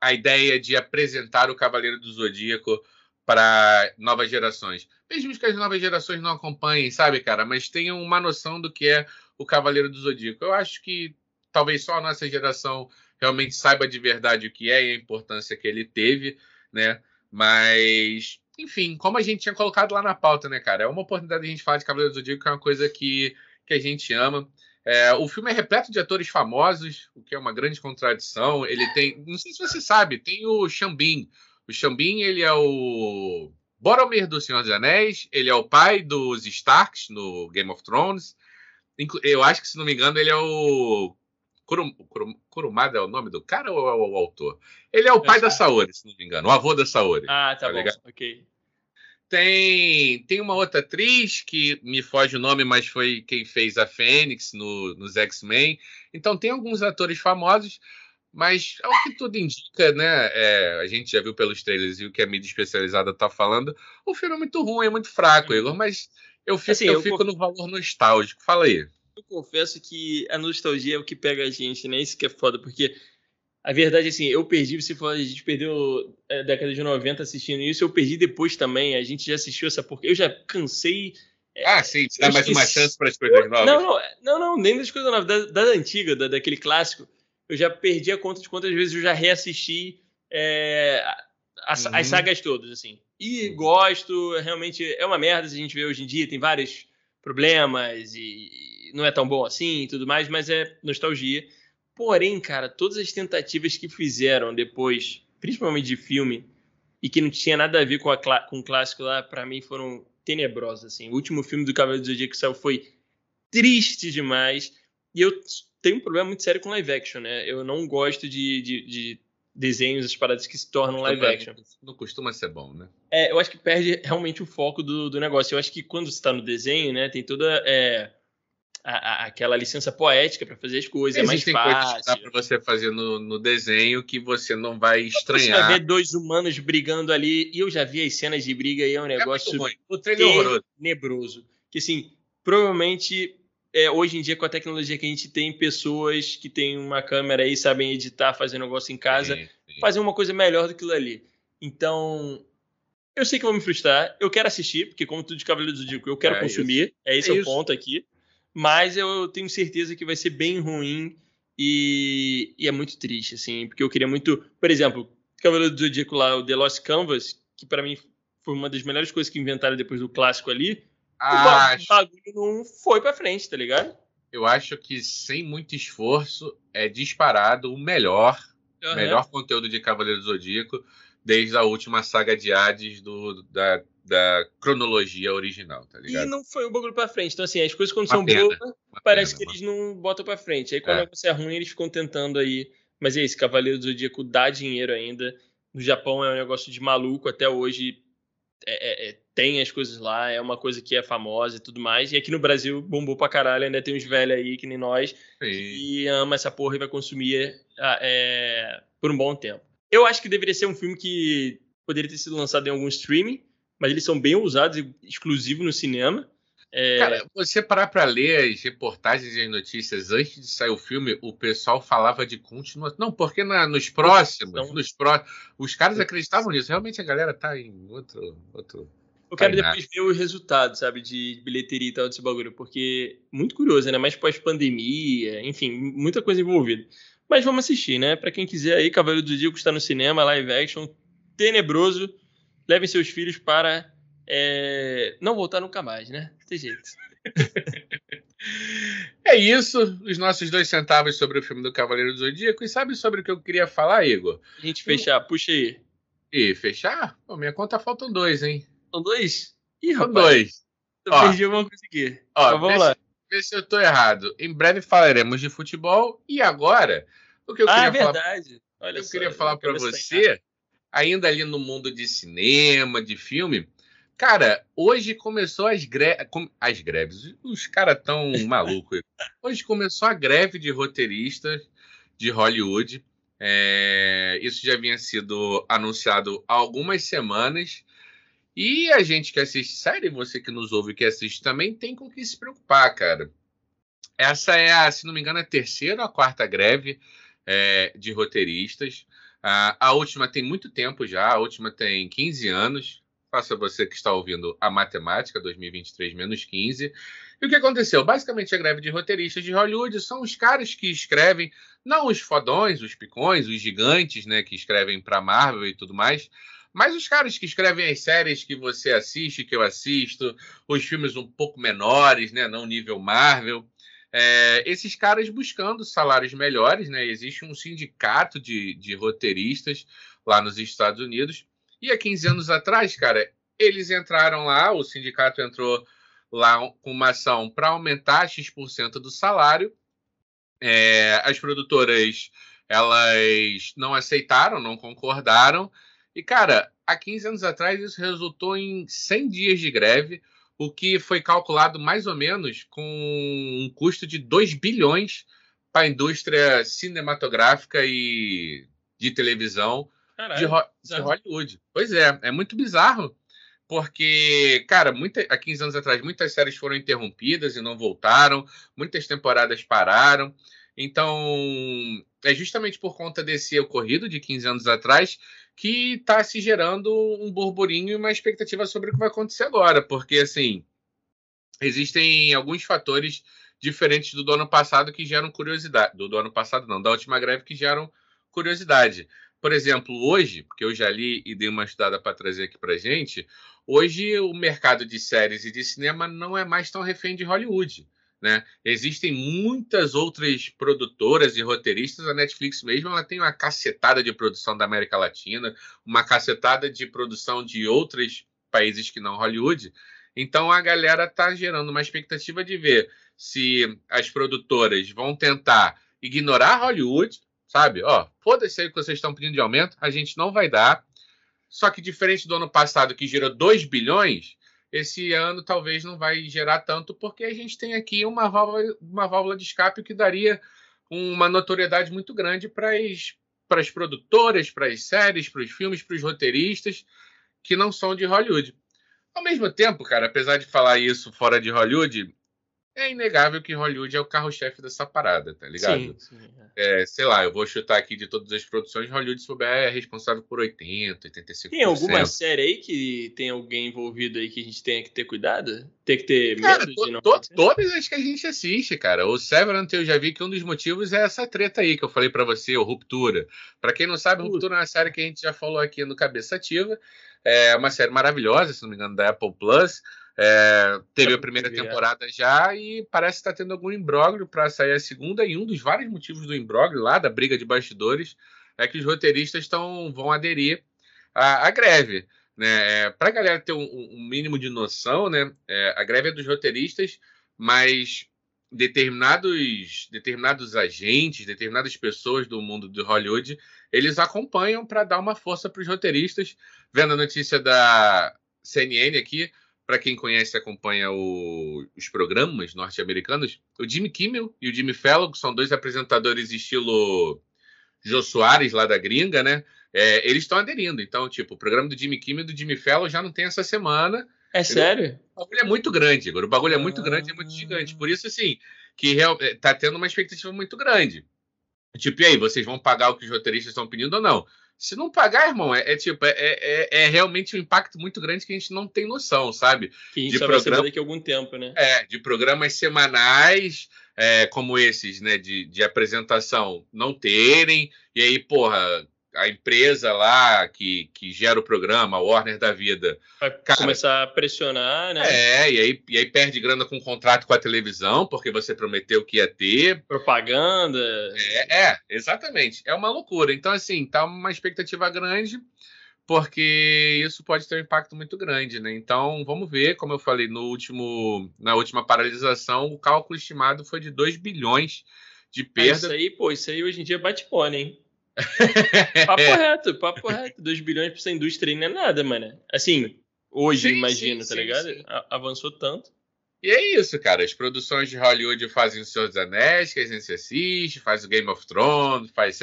a ideia de apresentar o Cavaleiro do Zodíaco para novas gerações. Mesmo que as novas gerações não acompanhem, sabe, cara? Mas tenham uma noção do que é o Cavaleiro do Zodíaco. Eu acho que talvez só a nossa geração realmente saiba de verdade o que é e a importância que ele teve, né? Mas, enfim, como a gente tinha colocado lá na pauta, né, cara? É uma oportunidade de a gente falar de Cavaleiro do Zodíaco, que é uma coisa que, que a gente ama. É, o filme é repleto de atores famosos, o que é uma grande contradição. Ele tem, não sei se você sabe, tem o Xambin. O Xambin, ele é o Boromir do Senhor dos Anéis, ele é o pai dos Starks no Game of Thrones. Eu acho que, se não me engano, ele é o Kurum, Kurum, Kurumada é o nome do cara ou é o, autor? Ele é o pai da Saori, se não me engano, o avô da Saori. Ah, tá, tá bom, ligado? ok. Tem, tem uma outra atriz que me foge o nome, mas foi quem fez a Fênix no, nos X-Men. Então tem alguns atores famosos, mas ao que tudo indica, né? É, a gente já viu pelos trailers e o que a mídia especializada tá falando. O filme é muito ruim, é muito fraco, Igor, mas eu fico, assim, eu, eu fico no valor nostálgico. Fala aí. Eu confesso que a nostalgia é o que pega a gente, né? Isso que é foda, porque a verdade é assim, eu perdi, você falou, a gente perdeu a é, década de 90 assistindo isso, eu perdi depois também, a gente já assistiu essa porca. Eu já cansei. É, ah, sim, dá mais uma chance para as coisas novas. Não, não, não, não, nem das coisas novas, da, da antiga, da, daquele clássico. Eu já perdi a conta de quantas vezes eu já reassisti é, as, uhum. as, sagas todas, assim. E uhum. gosto, realmente é uma merda se a gente vê hoje em dia, tem vários problemas e não é tão bom assim e tudo mais, mas é nostalgia. Porém, cara, todas as tentativas que fizeram depois, principalmente de filme, e que não tinha nada a ver com, a, com o clássico lá, para mim foram tenebrosas. Assim. O último filme do Cavaleiro do Zodíaco que saiu foi triste demais. E eu tenho um problema muito sério com live action, né? Eu não gosto de, de, de desenhos, as paradas que se tornam live action. Não costuma ser bom, né? É, eu acho que perde realmente o foco do, do negócio. Eu acho que quando você está no desenho, né, tem toda é, a, a, aquela licença poética para fazer as coisas, Existem é mais fácil. Coisas que dá para você fazer no, no, desenho que você não vai estranhar. Você vai ver dois humanos brigando ali, e eu já vi as cenas de briga e é um é negócio é o trailer tenebroso. Que assim, provavelmente é, hoje em dia, com a tecnologia que a gente tem, pessoas que têm uma câmera aí, sabem editar, fazer negócio em casa, sim, sim. fazer uma coisa melhor do que aquilo ali. Então, eu sei que vou me frustrar, eu quero assistir, porque como tudo de Cavaleiro do Zodíaco, eu quero é consumir, isso. é esse é, é o ponto aqui mas eu tenho certeza que vai ser bem ruim e, e, é muito triste, assim, porque eu queria muito, por exemplo, Cavaleiro do Zodíaco lá, o The Lost Canvas, que para mim foi uma das melhores coisas que inventaram depois do clássico ali, Acho... o bagulho não foi para frente, tá ligado? Eu acho que sem muito esforço é disparado o melhor, uhum. melhor conteúdo de Cavaleiro do Zodíaco desde a última saga de Hades do, da da cronologia original, tá ligado? E não foi o bagulho pra frente. Então, assim, as coisas quando uma são boas, parece pena, que eles não botam pra frente. Aí quando é. você é ruim, eles ficam tentando aí. Mas é isso, Cavaleiro do Zodíaco dá dinheiro ainda. No Japão é um negócio de maluco, até hoje é, é, é, tem as coisas lá, é uma coisa que é famosa e tudo mais. E aqui no Brasil bombou pra caralho, ainda tem uns velhos aí que nem nós, Sim. que ama essa porra e vai consumir ah, é, por um bom tempo. Eu acho que deveria ser um filme que poderia ter sido lançado em algum streaming, mas eles são bem usados e exclusivos no cinema. É... Cara, você parar para ler as reportagens e as notícias antes de sair o filme, o pessoal falava de continuação. Não, porque na, nos próximos, então... nos pró... os caras acreditavam nisso. Realmente a galera tá em outro. outro... Eu quero depois ver os resultados, sabe, de bilheteria e tal desse bagulho, porque muito curioso, né? Mais pós-pandemia, enfim, muita coisa envolvida. Mas vamos assistir, né? Para quem quiser aí, Cavaleiro do Zodíaco está no cinema, live action, tenebroso levem seus filhos para é, não voltar nunca mais, né? Tem jeito. *laughs* É isso, os nossos dois centavos sobre o filme do Cavaleiro do Zodíaco. E sabe sobre o que eu queria falar, Igor? A gente fechar, puxa aí. E fechar? Pô, minha conta faltam dois, hein? São dois? Ih, rapaz. São dois. Eu ó, perdi, vamos conseguir. Ó, então, vamos lá. Vê se eu tô errado. Em breve falaremos de futebol. E agora, o que eu ah, queria é verdade. falar. Olha eu só, queria falar para você, ainda ali no mundo de cinema, de filme. Cara, hoje começou as, gre... as greves. Os caras tão malucos. *laughs* Hoje começou a greve de roteiristas de Hollywood. É... Isso já vinha sido anunciado há algumas semanas. E a gente que assiste série, você que nos ouve que assiste também, tem com que se preocupar, cara. Essa é, a, se não me engano, a terceira ou a quarta greve é, de roteiristas. A, a última tem muito tempo já, a última tem 15 anos. Faça você que está ouvindo a matemática, 2023 menos 15. E o que aconteceu? Basicamente, a greve de roteiristas de Hollywood são os caras que escrevem, não os fodões, os picões, os gigantes, né, que escrevem para Marvel e tudo mais, mas os caras que escrevem as séries que você assiste, que eu assisto, os filmes um pouco menores, né, não nível Marvel, é, esses caras buscando salários melhores, né? Existe um sindicato de, de roteiristas lá nos Estados Unidos. E há 15 anos atrás, cara, eles entraram lá, o sindicato entrou lá com uma ação para aumentar X% do salário. É, as produtoras elas não aceitaram, não concordaram. E, cara, há 15 anos atrás isso resultou em 100 dias de greve, o que foi calculado mais ou menos com um custo de 2 bilhões para a indústria cinematográfica e de televisão de, de, Hollywood. Pois é, é muito bizarro, porque, cara, muita, há 15 anos atrás muitas séries foram interrompidas e não voltaram, muitas temporadas pararam. Então, é justamente por conta desse ocorrido de 15 anos atrás que está se gerando um burburinho e uma expectativa sobre o que vai acontecer agora, porque assim existem alguns fatores diferentes do do ano passado que geram curiosidade, do, do ano passado não, da última greve que geram curiosidade. Por exemplo, hoje, porque eu já li e dei uma estudada para trazer aqui para gente, hoje o mercado de séries e de cinema não é mais tão refém de Hollywood. Né? Existem muitas outras produtoras e roteiristas. A Netflix mesmo ela tem uma cacetada de produção da América Latina, uma cacetada de produção de outros países que não Hollywood. Então a galera está gerando uma expectativa de ver se as produtoras vão tentar ignorar Hollywood, sabe? Ó, foda-se que vocês estão pedindo de aumento, a gente não vai dar. Só que diferente do ano passado, que gerou 2 bilhões, esse ano talvez não vai gerar tanto, porque a gente tem aqui uma válvula, uma válvula de escape que daria uma notoriedade muito grande para as, para as produtoras, para as séries, para os filmes, para os roteiristas que não são de Hollywood. Ao mesmo tempo, cara, apesar de falar isso fora de Hollywood, é inegável que Hollywood é o carro-chefe dessa parada, tá ligado? Sim, sim, é. É, sei lá, eu vou chutar aqui de todas as produções, Hollywood se é responsável por 80, 85%. Tem alguma série aí que tem alguém envolvido aí que a gente tenha que ter cuidado? Tem que ter cara, medo de não to, Todas as que a gente assiste, cara. O Severance eu já vi que um dos motivos é essa treta aí que eu falei para você, o Ruptura. Para quem não sabe, Ruptura é uma série que a gente já falou aqui no Cabeça Ativa. É uma série maravilhosa, se não me engano, da Apple Plus. É, teve a primeira temporada já e parece que está tendo algum imbróglio para sair a segunda. E um dos vários motivos do imbróglio lá, da briga de bastidores, é que os roteiristas tão, vão aderir à, à greve. Né? É, para a galera ter um, um, mínimo de noção, né? É, a greve é dos roteiristas, mas determinados, determinados agentes, determinadas pessoas do mundo de Hollywood, eles acompanham para dar uma força para os roteiristas. Vendo a notícia da CNN aqui, para quem conhece e acompanha o, os programas norte-americanos, o Jimmy Kimmel e o Jimmy Fallon, que são dois apresentadores estilo Jô Soares lá da gringa, né? É, eles estão aderindo. Então, tipo, o programa do Jimmy Kimmel e do Jimmy Fallon já não tem essa semana. É sério? O bagulho é muito grande, agora. O bagulho é muito ah. grande, é muito gigante. Por isso, assim, que real, é, tá tendo uma expectativa muito grande. Tipo, e aí, vocês vão pagar o que os roteiristas estão pedindo ou não? Se não pagar, irmão, é, é tipo, é, é, é, realmente um impacto muito grande que a gente não tem noção, sabe? Que isso de programa... daqui a algum tempo, né? É, de programas semanais, é, como esses, né, de, de apresentação, não terem, e aí, porra, a empresa lá que, que gera o programa, a Warner da vida. Vai cara, começar a pressionar, né? É, e aí, e aí perde grana com o contrato com a televisão, porque você prometeu que ia ter. Propaganda. É, é, exatamente. É uma loucura. Então, assim, tá uma expectativa grande, porque isso pode ter um impacto muito grande, né? Então, vamos ver, como eu falei, no último, na última paralisação, o cálculo estimado foi de 2 bilhões de perda. isso aí, pô, isso aí hoje em dia bate pone, hein? Papo *laughs* reto, papo reto. 2 bilhões pra essa indústria não é nada, mano. Assim, hoje, sim, imagino, sim, tá sim, ligado? Avançou tanto. E é isso, cara. As produções de Hollywood fazem o Senhor dos Anéis, que a gente assiste, faz o Game of Thrones, faz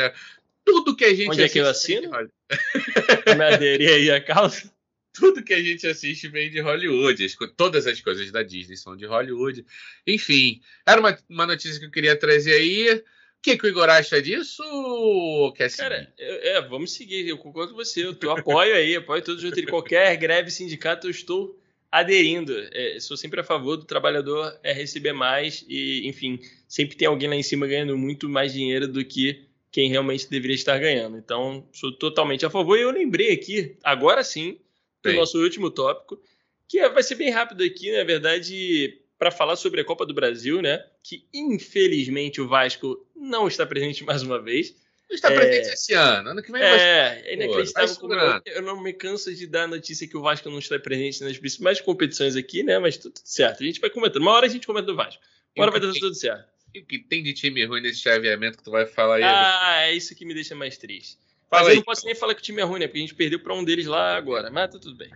tudo que a gente Onde assiste. Onde é que eu assino? *laughs* me aderir aí a causa? Tudo que a gente assiste vem de Hollywood. Todas as coisas da Disney são de Hollywood. Enfim, era uma, uma notícia que eu queria trazer aí que, que o Igor acha disso? Quer seguir? Cara, é, vamos seguir. Eu concordo com você. Eu, eu apoio aí, apoio todos os Qualquer greve, sindicato, eu estou aderindo. É, sou sempre a favor do trabalhador é receber mais e, enfim, sempre tem alguém lá em cima ganhando muito mais dinheiro do que quem realmente deveria estar ganhando. Então, sou totalmente a favor. E eu lembrei aqui, agora sim, do Bem. nosso último tópico, que vai ser bem rápido aqui, na verdade, para falar sobre a Copa do Brasil, né? Que infelizmente o Vasco não está presente mais uma vez. Não está é... presente esse ano. Ano que vem É, é inacreditável como eu, eu, não me canso de dar a notícia que o Vasco não está presente nas principais competições aqui, né? Mas tudo certo. A gente vai comentando. Uma hora a gente comenta do Vasco. Uma hora vai dar tudo certo. E o que tem de time ruim nesse chaveamento que tu vai falar aí? Ah, é isso que me deixa mais triste. Fala Mas aí, eu não posso nem falar que o time é ruim, né? Porque a gente perdeu para um deles lá agora. Mas tá tudo bem.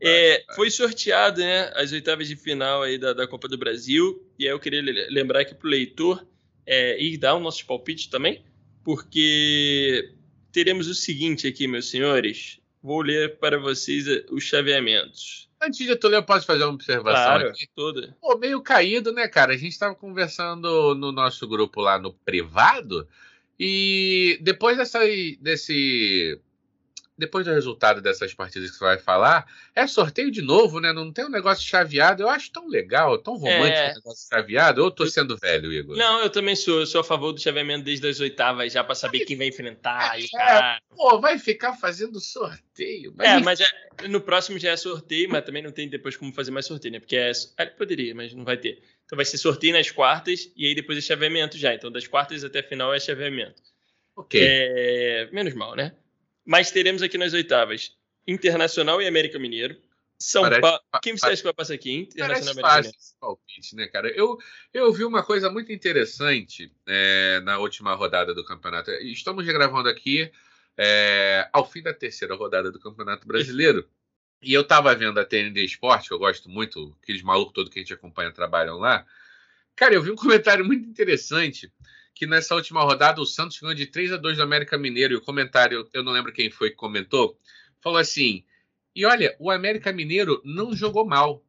É, foi sorteado né, as oitavas de final aí da, da Copa do Brasil. E aí eu queria lembrar aqui para o leitor é, ir dar o nosso palpite também, porque teremos o seguinte aqui, meus senhores. Vou ler para vocês é, os chaveamentos. Antes de tu ler, eu posso fazer uma observação claro, aqui? toda. Pô, meio caído, né, cara? A gente estava conversando no nosso grupo lá no privado e depois dessa, desse depois do resultado dessas partidas que você vai falar, é sorteio de novo, né? Não tem um negócio chaveado. Eu acho tão legal, tão romântico é... o negócio chaveado. Ou eu tô sendo velho, Igor? Não, eu também sou. Eu sou a favor do chaveamento desde as oitavas, já para saber quem vai enfrentar. É, e, cara... Pô, vai ficar fazendo sorteio. Mas é, mas é, no próximo já é sorteio, mas também não tem depois como fazer mais sorteio, né? Porque é. Ah, poderia, mas não vai ter. Então vai ser sorteio nas quartas e aí depois é chaveamento já. Então das quartas até a final é chaveamento. Ok. É... Menos mal, né? Mas teremos aqui nas oitavas Internacional e América Mineiro. São Paulo. Quem você acha que vai passar aqui? Internacional e América Mineiro. palpite, né, cara? Eu, eu vi uma coisa muito interessante é, na última rodada do campeonato. Estamos gravando aqui é, ao fim da terceira rodada do Campeonato Brasileiro. E eu tava vendo a TND Esporte, que eu gosto muito, aqueles malucos todos que a gente acompanha trabalham lá. Cara, eu vi um *laughs* comentário muito interessante que nessa última rodada o Santos ganhou de 3 a 2 do América Mineiro. E o comentário, eu não lembro quem foi que comentou, falou assim: e olha, o América Mineiro não jogou mal.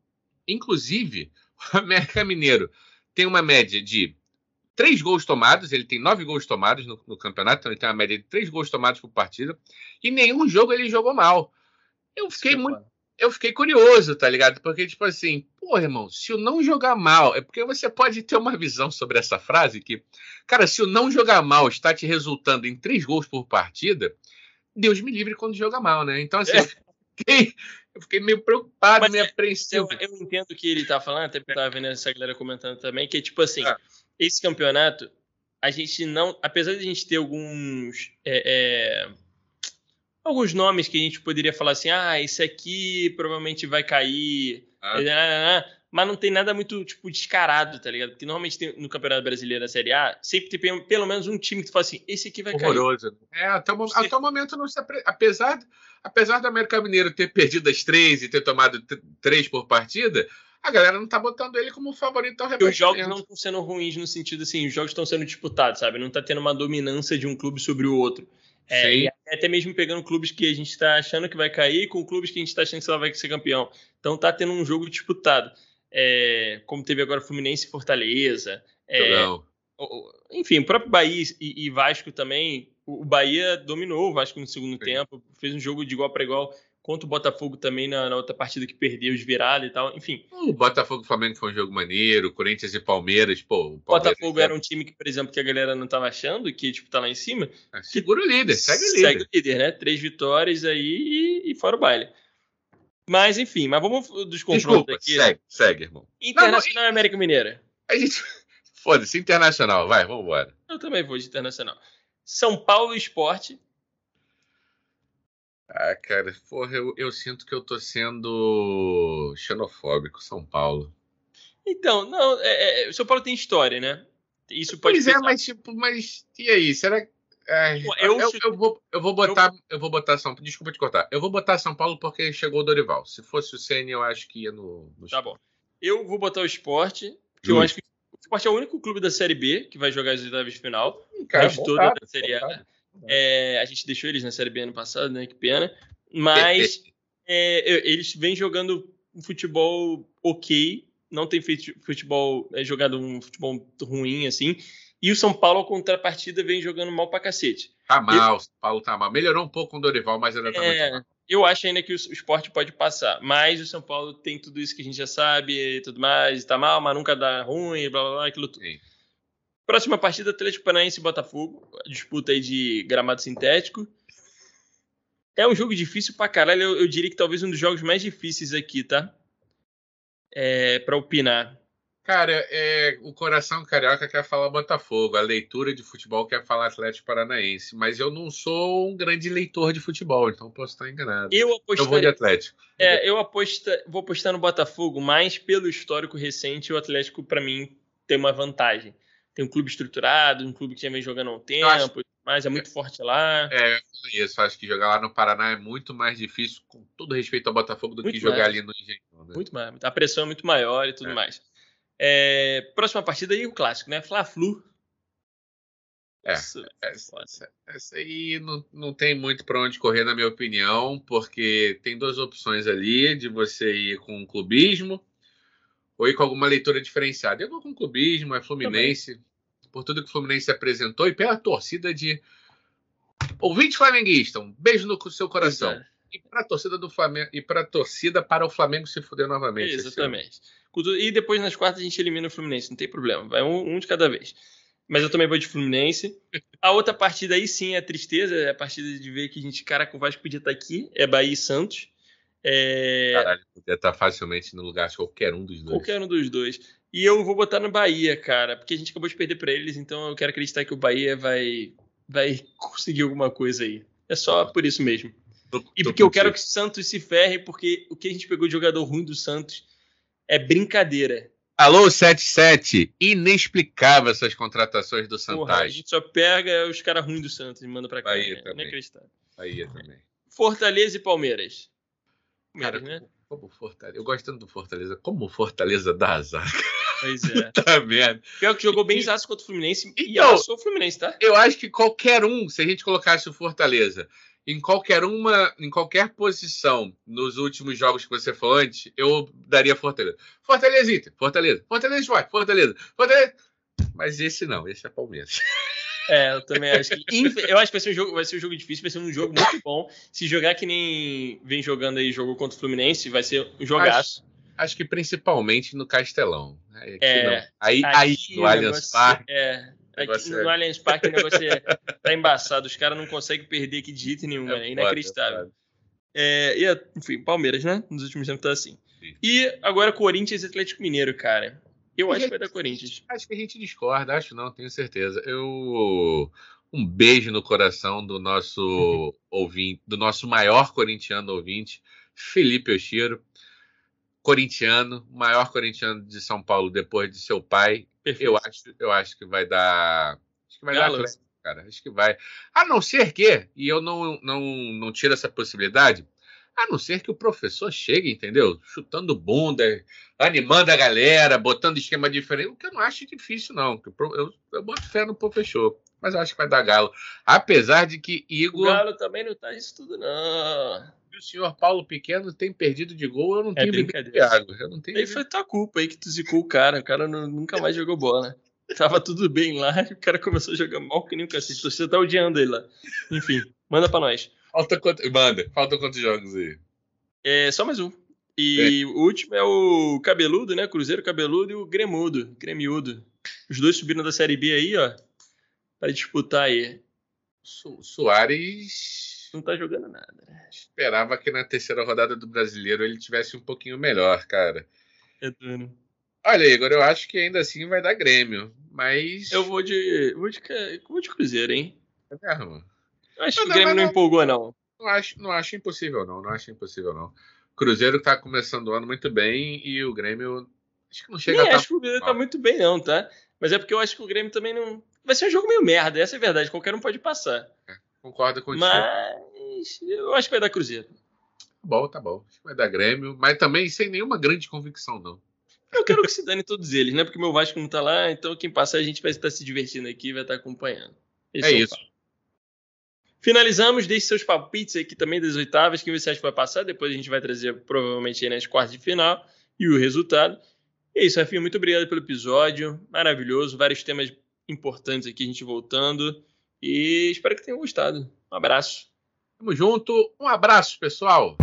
Inclusive, *laughs* o América Mineiro tem uma média de três gols tomados, ele tem nove gols tomados no, no, campeonato, então ele tem uma média de três gols tomados por partida, e nenhum jogo ele jogou mal. Eu fiquei muito eu fiquei curioso, tá ligado? Porque, tipo assim, pô, irmão, se o não jogar mal, é porque você pode ter uma visão sobre essa frase que, cara, se o não jogar mal está te resultando em três gols por partida, Deus me livre quando joga mal, né? Então, assim, é. eu, fiquei, eu, fiquei, meio preocupado, Mas, meio apreensivo. Eu, eu, entendo o que ele tá falando, até porque eu tava vendo essa galera comentando também, que, tipo assim, ah. esse campeonato, a gente não, apesar de a gente ter alguns. É, é, alguns nomes que a gente poderia falar assim, ah, esse aqui provavelmente vai cair, ah. mas não tem nada muito, tipo, descarado, tá ligado? Porque normalmente tem, no Campeonato Brasileiro da Série A, sempre tem pelo menos um time que tu fala assim, esse aqui vai Horroroso. cair. É, até o, até o momento não se apesar, apesar do América Mineiro ter perdido as três e ter tomado três por partida, a galera não tá botando ele como favorito ao Os jogos não estão sendo ruins no sentido assim, os jogos estão sendo disputados, sabe? Não tá tendo uma dominância de um clube sobre o outro. É, e até mesmo pegando clubes que a gente está achando que vai cair com clubes que a gente está achando que ela vai ser campeão. Então tá tendo um jogo disputado. É, como teve agora Fluminense e Fortaleza. É, enfim, o próprio Bahia e, e Vasco também. O, Bahia dominou o Vasco no segundo Sim. tempo, fez um jogo de igual para igual Contra o Botafogo também na, na outra partida que perdeu, os virados e tal. Enfim. O Botafogo e Flamengo foi um jogo maneiro, Corinthians e Palmeiras, pô. O Palmeiras Botafogo era um time que, por exemplo, que a galera não tava achando, que tipo, tá lá em cima. É, segura o líder, segue o líder. Segue o líder, né? Três vitórias aí e, e fora o baile. Mas, enfim, mas vamos dos confrontos aqui. Segue, segue, irmão. Internacional e América Mineira. A gente. *laughs* Foda-se, internacional, vai, vamos embora. Eu também vou de internacional. São Paulo Esporte. Ah, cara, porra, eu, eu sinto que eu tô sendo xenofóbico, São Paulo. Então, não, é, é, o São Paulo tem história, né? Isso pode Pois é, mas tipo, mas e aí? Será que. É, eu, eu, eu, vou, eu vou botar. Eu... eu vou botar São Desculpa te cortar. Eu vou botar São Paulo porque chegou o Dorival. Se fosse o Ceni, eu acho que ia no. no tá bom. Eu vou botar o esporte, que eu acho que o esporte é o único clube da Série B que vai jogar as oitavas de final. Cara, o toda da Série A. É, a gente deixou eles na Série B ano passado, né? Que pena. Mas é, eles vêm jogando um futebol ok. Não tem feito futebol, é, jogado um futebol ruim, assim. E o São Paulo, a contrapartida, vem jogando mal pra cacete. Tá mal, o São Paulo tá mal. Melhorou um pouco com o Dorival, mas ainda tá é, muito mal. Eu acho ainda que o esporte pode passar. Mas o São Paulo tem tudo isso que a gente já sabe e tudo mais. Tá mal, mas nunca dá ruim, blá blá blá, aquilo tudo. Sim. Próxima partida, Atlético Paranaense e Botafogo. Disputa aí de gramado sintético. É um jogo difícil pra caralho. Eu, eu diria que talvez um dos jogos mais difíceis aqui, tá? É, pra opinar. Cara, é, o coração carioca quer falar Botafogo, a leitura de futebol quer falar Atlético Paranaense, mas eu não sou um grande leitor de futebol, então posso estar enganado. Eu, apostaria, eu vou de Atlético. É, eu aposta, vou apostar no Botafogo, mas pelo histórico recente, o Atlético, para mim, tem uma vantagem tem um clube estruturado, um clube que já vem jogando há um tempo, acho, mas é muito é, forte lá. É, isso. Acho que jogar lá no Paraná é muito mais difícil, com todo respeito ao Botafogo, do muito que jogar mais. ali no Engenhão. Né? Muito mais. A pressão é muito maior e tudo é. mais. É, próxima partida aí, o clássico, né? Fla-Flu. É, essa, essa, aí não, não tem muito para onde correr, na minha opinião, porque tem duas opções ali de você ir com clubismo ou ir com alguma leitura diferenciada. Eu vou com clubismo, é Fluminense. Também por tudo que o Fluminense apresentou e pela torcida de ouvinte flamenguista. Um beijo no seu coração. É. E para a torcida do Flamengo e para a torcida para o Flamengo se fuder novamente. Exatamente. E depois nas quartas a gente elimina o Fluminense, não tem problema. Vai um, um de cada vez. Mas eu também vou de Fluminense. *laughs* A outra partida aí sim é tristeza, é a partida de ver que a gente, cara, com o Vasco podia estar aqui, é Bahia e Santos. É... Caralho, podia estar facilmente no lugar de qualquer um dos dois. Qualquer um dos dois. E eu vou botar no Bahia, cara, porque a gente acabou de perder para eles, então eu quero acreditar que o Bahia vai, vai conseguir alguma coisa aí. É só por isso mesmo. Tô, e porque eu quero que o Santos se ferre, porque o que a gente pegou de jogador ruim do Santos é brincadeira. Alô, 77. Inexplicável essas contratações do Santos. A gente só pega os caras ruins do Santos e manda pra cá. Bahia é também. Inacreditável. Bahia também. Fortaleza e Palmeiras. Cara, né? como Fortaleza. Eu gosto tanto do Fortaleza. Como Fortaleza dá azar. Pois *laughs* é. tá merda. Pior que jogou bem zaço contra o Fluminense então, e amassou o Fluminense, tá? Eu acho que qualquer um, se a gente colocasse o Fortaleza em qualquer uma, em qualquer posição nos últimos jogos que você falou antes, eu daria Fortaleza. Fortaleza Inter, Fortaleza, Fortaleza Sport, Fortaleza, Fortaleza. Mas esse não, esse é Palmeiras. É, eu também acho que. Eu acho que vai ser, um jogo, vai ser um jogo difícil, vai ser um jogo muito bom. Se jogar que nem vem jogando aí, jogo contra o Fluminense, vai ser um jogaço. Acho, acho que principalmente no Castelão. Aqui é, aí, aí no Allianz Parque. É, aqui no é... Allianz Parque o negócio é, tá embaçado. Os caras não conseguem perder aqui de jeito nenhum, é, é inacreditável. É, e, enfim, Palmeiras, né? Nos últimos tempos tá assim. Sim. E agora Corinthians e Atlético Mineiro, cara. Eu acho que vai dar Corinthians. Acho que a gente discorda, acho não, tenho certeza. Eu um beijo no coração do nosso *laughs* ouvinte, do nosso maior corintiano ouvinte, Felipe Oshiro, corintiano, maior corintiano de São Paulo depois de seu pai. Eu acho, eu acho que vai dar, acho que vai Galo. dar cara. Acho que vai. A não ser que, e eu não não não tiro essa possibilidade, a não ser que o professor chegue, entendeu? Chutando bunda, animando a galera, botando esquema diferente, o que eu não acho difícil, não. Eu, eu, eu boto fé no professor, mas eu acho que vai dar Galo. Apesar de que Igor. O Galo também não tá isso tudo, não. O senhor Paulo Pequeno tem perdido de gol, eu não é tenho brincadeira. Eu não tenho aí foi tua culpa aí que tu zicou o cara. O cara não, nunca mais jogou bola. Tava tudo bem lá, *laughs* o cara começou a jogar mal que nem o cacete. Você tá odiando ele lá. Enfim, manda pra nós. Falta quanto... Manda, falta quantos jogos aí? É só mais um. E é. o último é o Cabeludo, né? Cruzeiro Cabeludo e o Gremudo, Gremiudo. Os dois subiram da Série B aí, ó. Pra disputar aí. Su Soares. Não tá jogando nada, né? Esperava que na terceira rodada do brasileiro ele tivesse um pouquinho melhor, cara. É. Olha, Igor, eu acho que ainda assim vai dar Grêmio, mas. Eu vou de. Vou de, vou de Cruzeiro, hein? É mesmo? Eu acho que o Grêmio não, não, empolgou, não. Não acho, não acho impossível, não. Não acho impossível, não. Cruzeiro tá começando o ano muito bem e o Grêmio. Acho que não chega Nem a. Tá acho que o Cruzeiro tá muito bem, não, tá? Mas é porque eu acho que o Grêmio também não. Vai ser um jogo meio merda, essa é a verdade. Qualquer um pode passar. É, concordo com Mas eu acho que vai dar Cruzeiro. Tá bom, tá bom. Acho que vai dar Grêmio, mas também sem nenhuma grande convicção, não. Eu quero que se dane todos eles, né? Porque meu Vasco não tá lá, então quem passar a gente vai estar se divertindo aqui, vai estar acompanhando. Esse é, é isso. Finalizamos, deixe seus palpites aqui também das oitavas, quem você acha que vai passar, depois a gente vai trazer provavelmente aí nas quartas de final e o resultado. E é isso, Rafinha, muito obrigado pelo episódio, maravilhoso, vários temas importantes aqui, a gente voltando, e espero que tenham gostado. Um abraço. Tamo junto, um abraço, pessoal!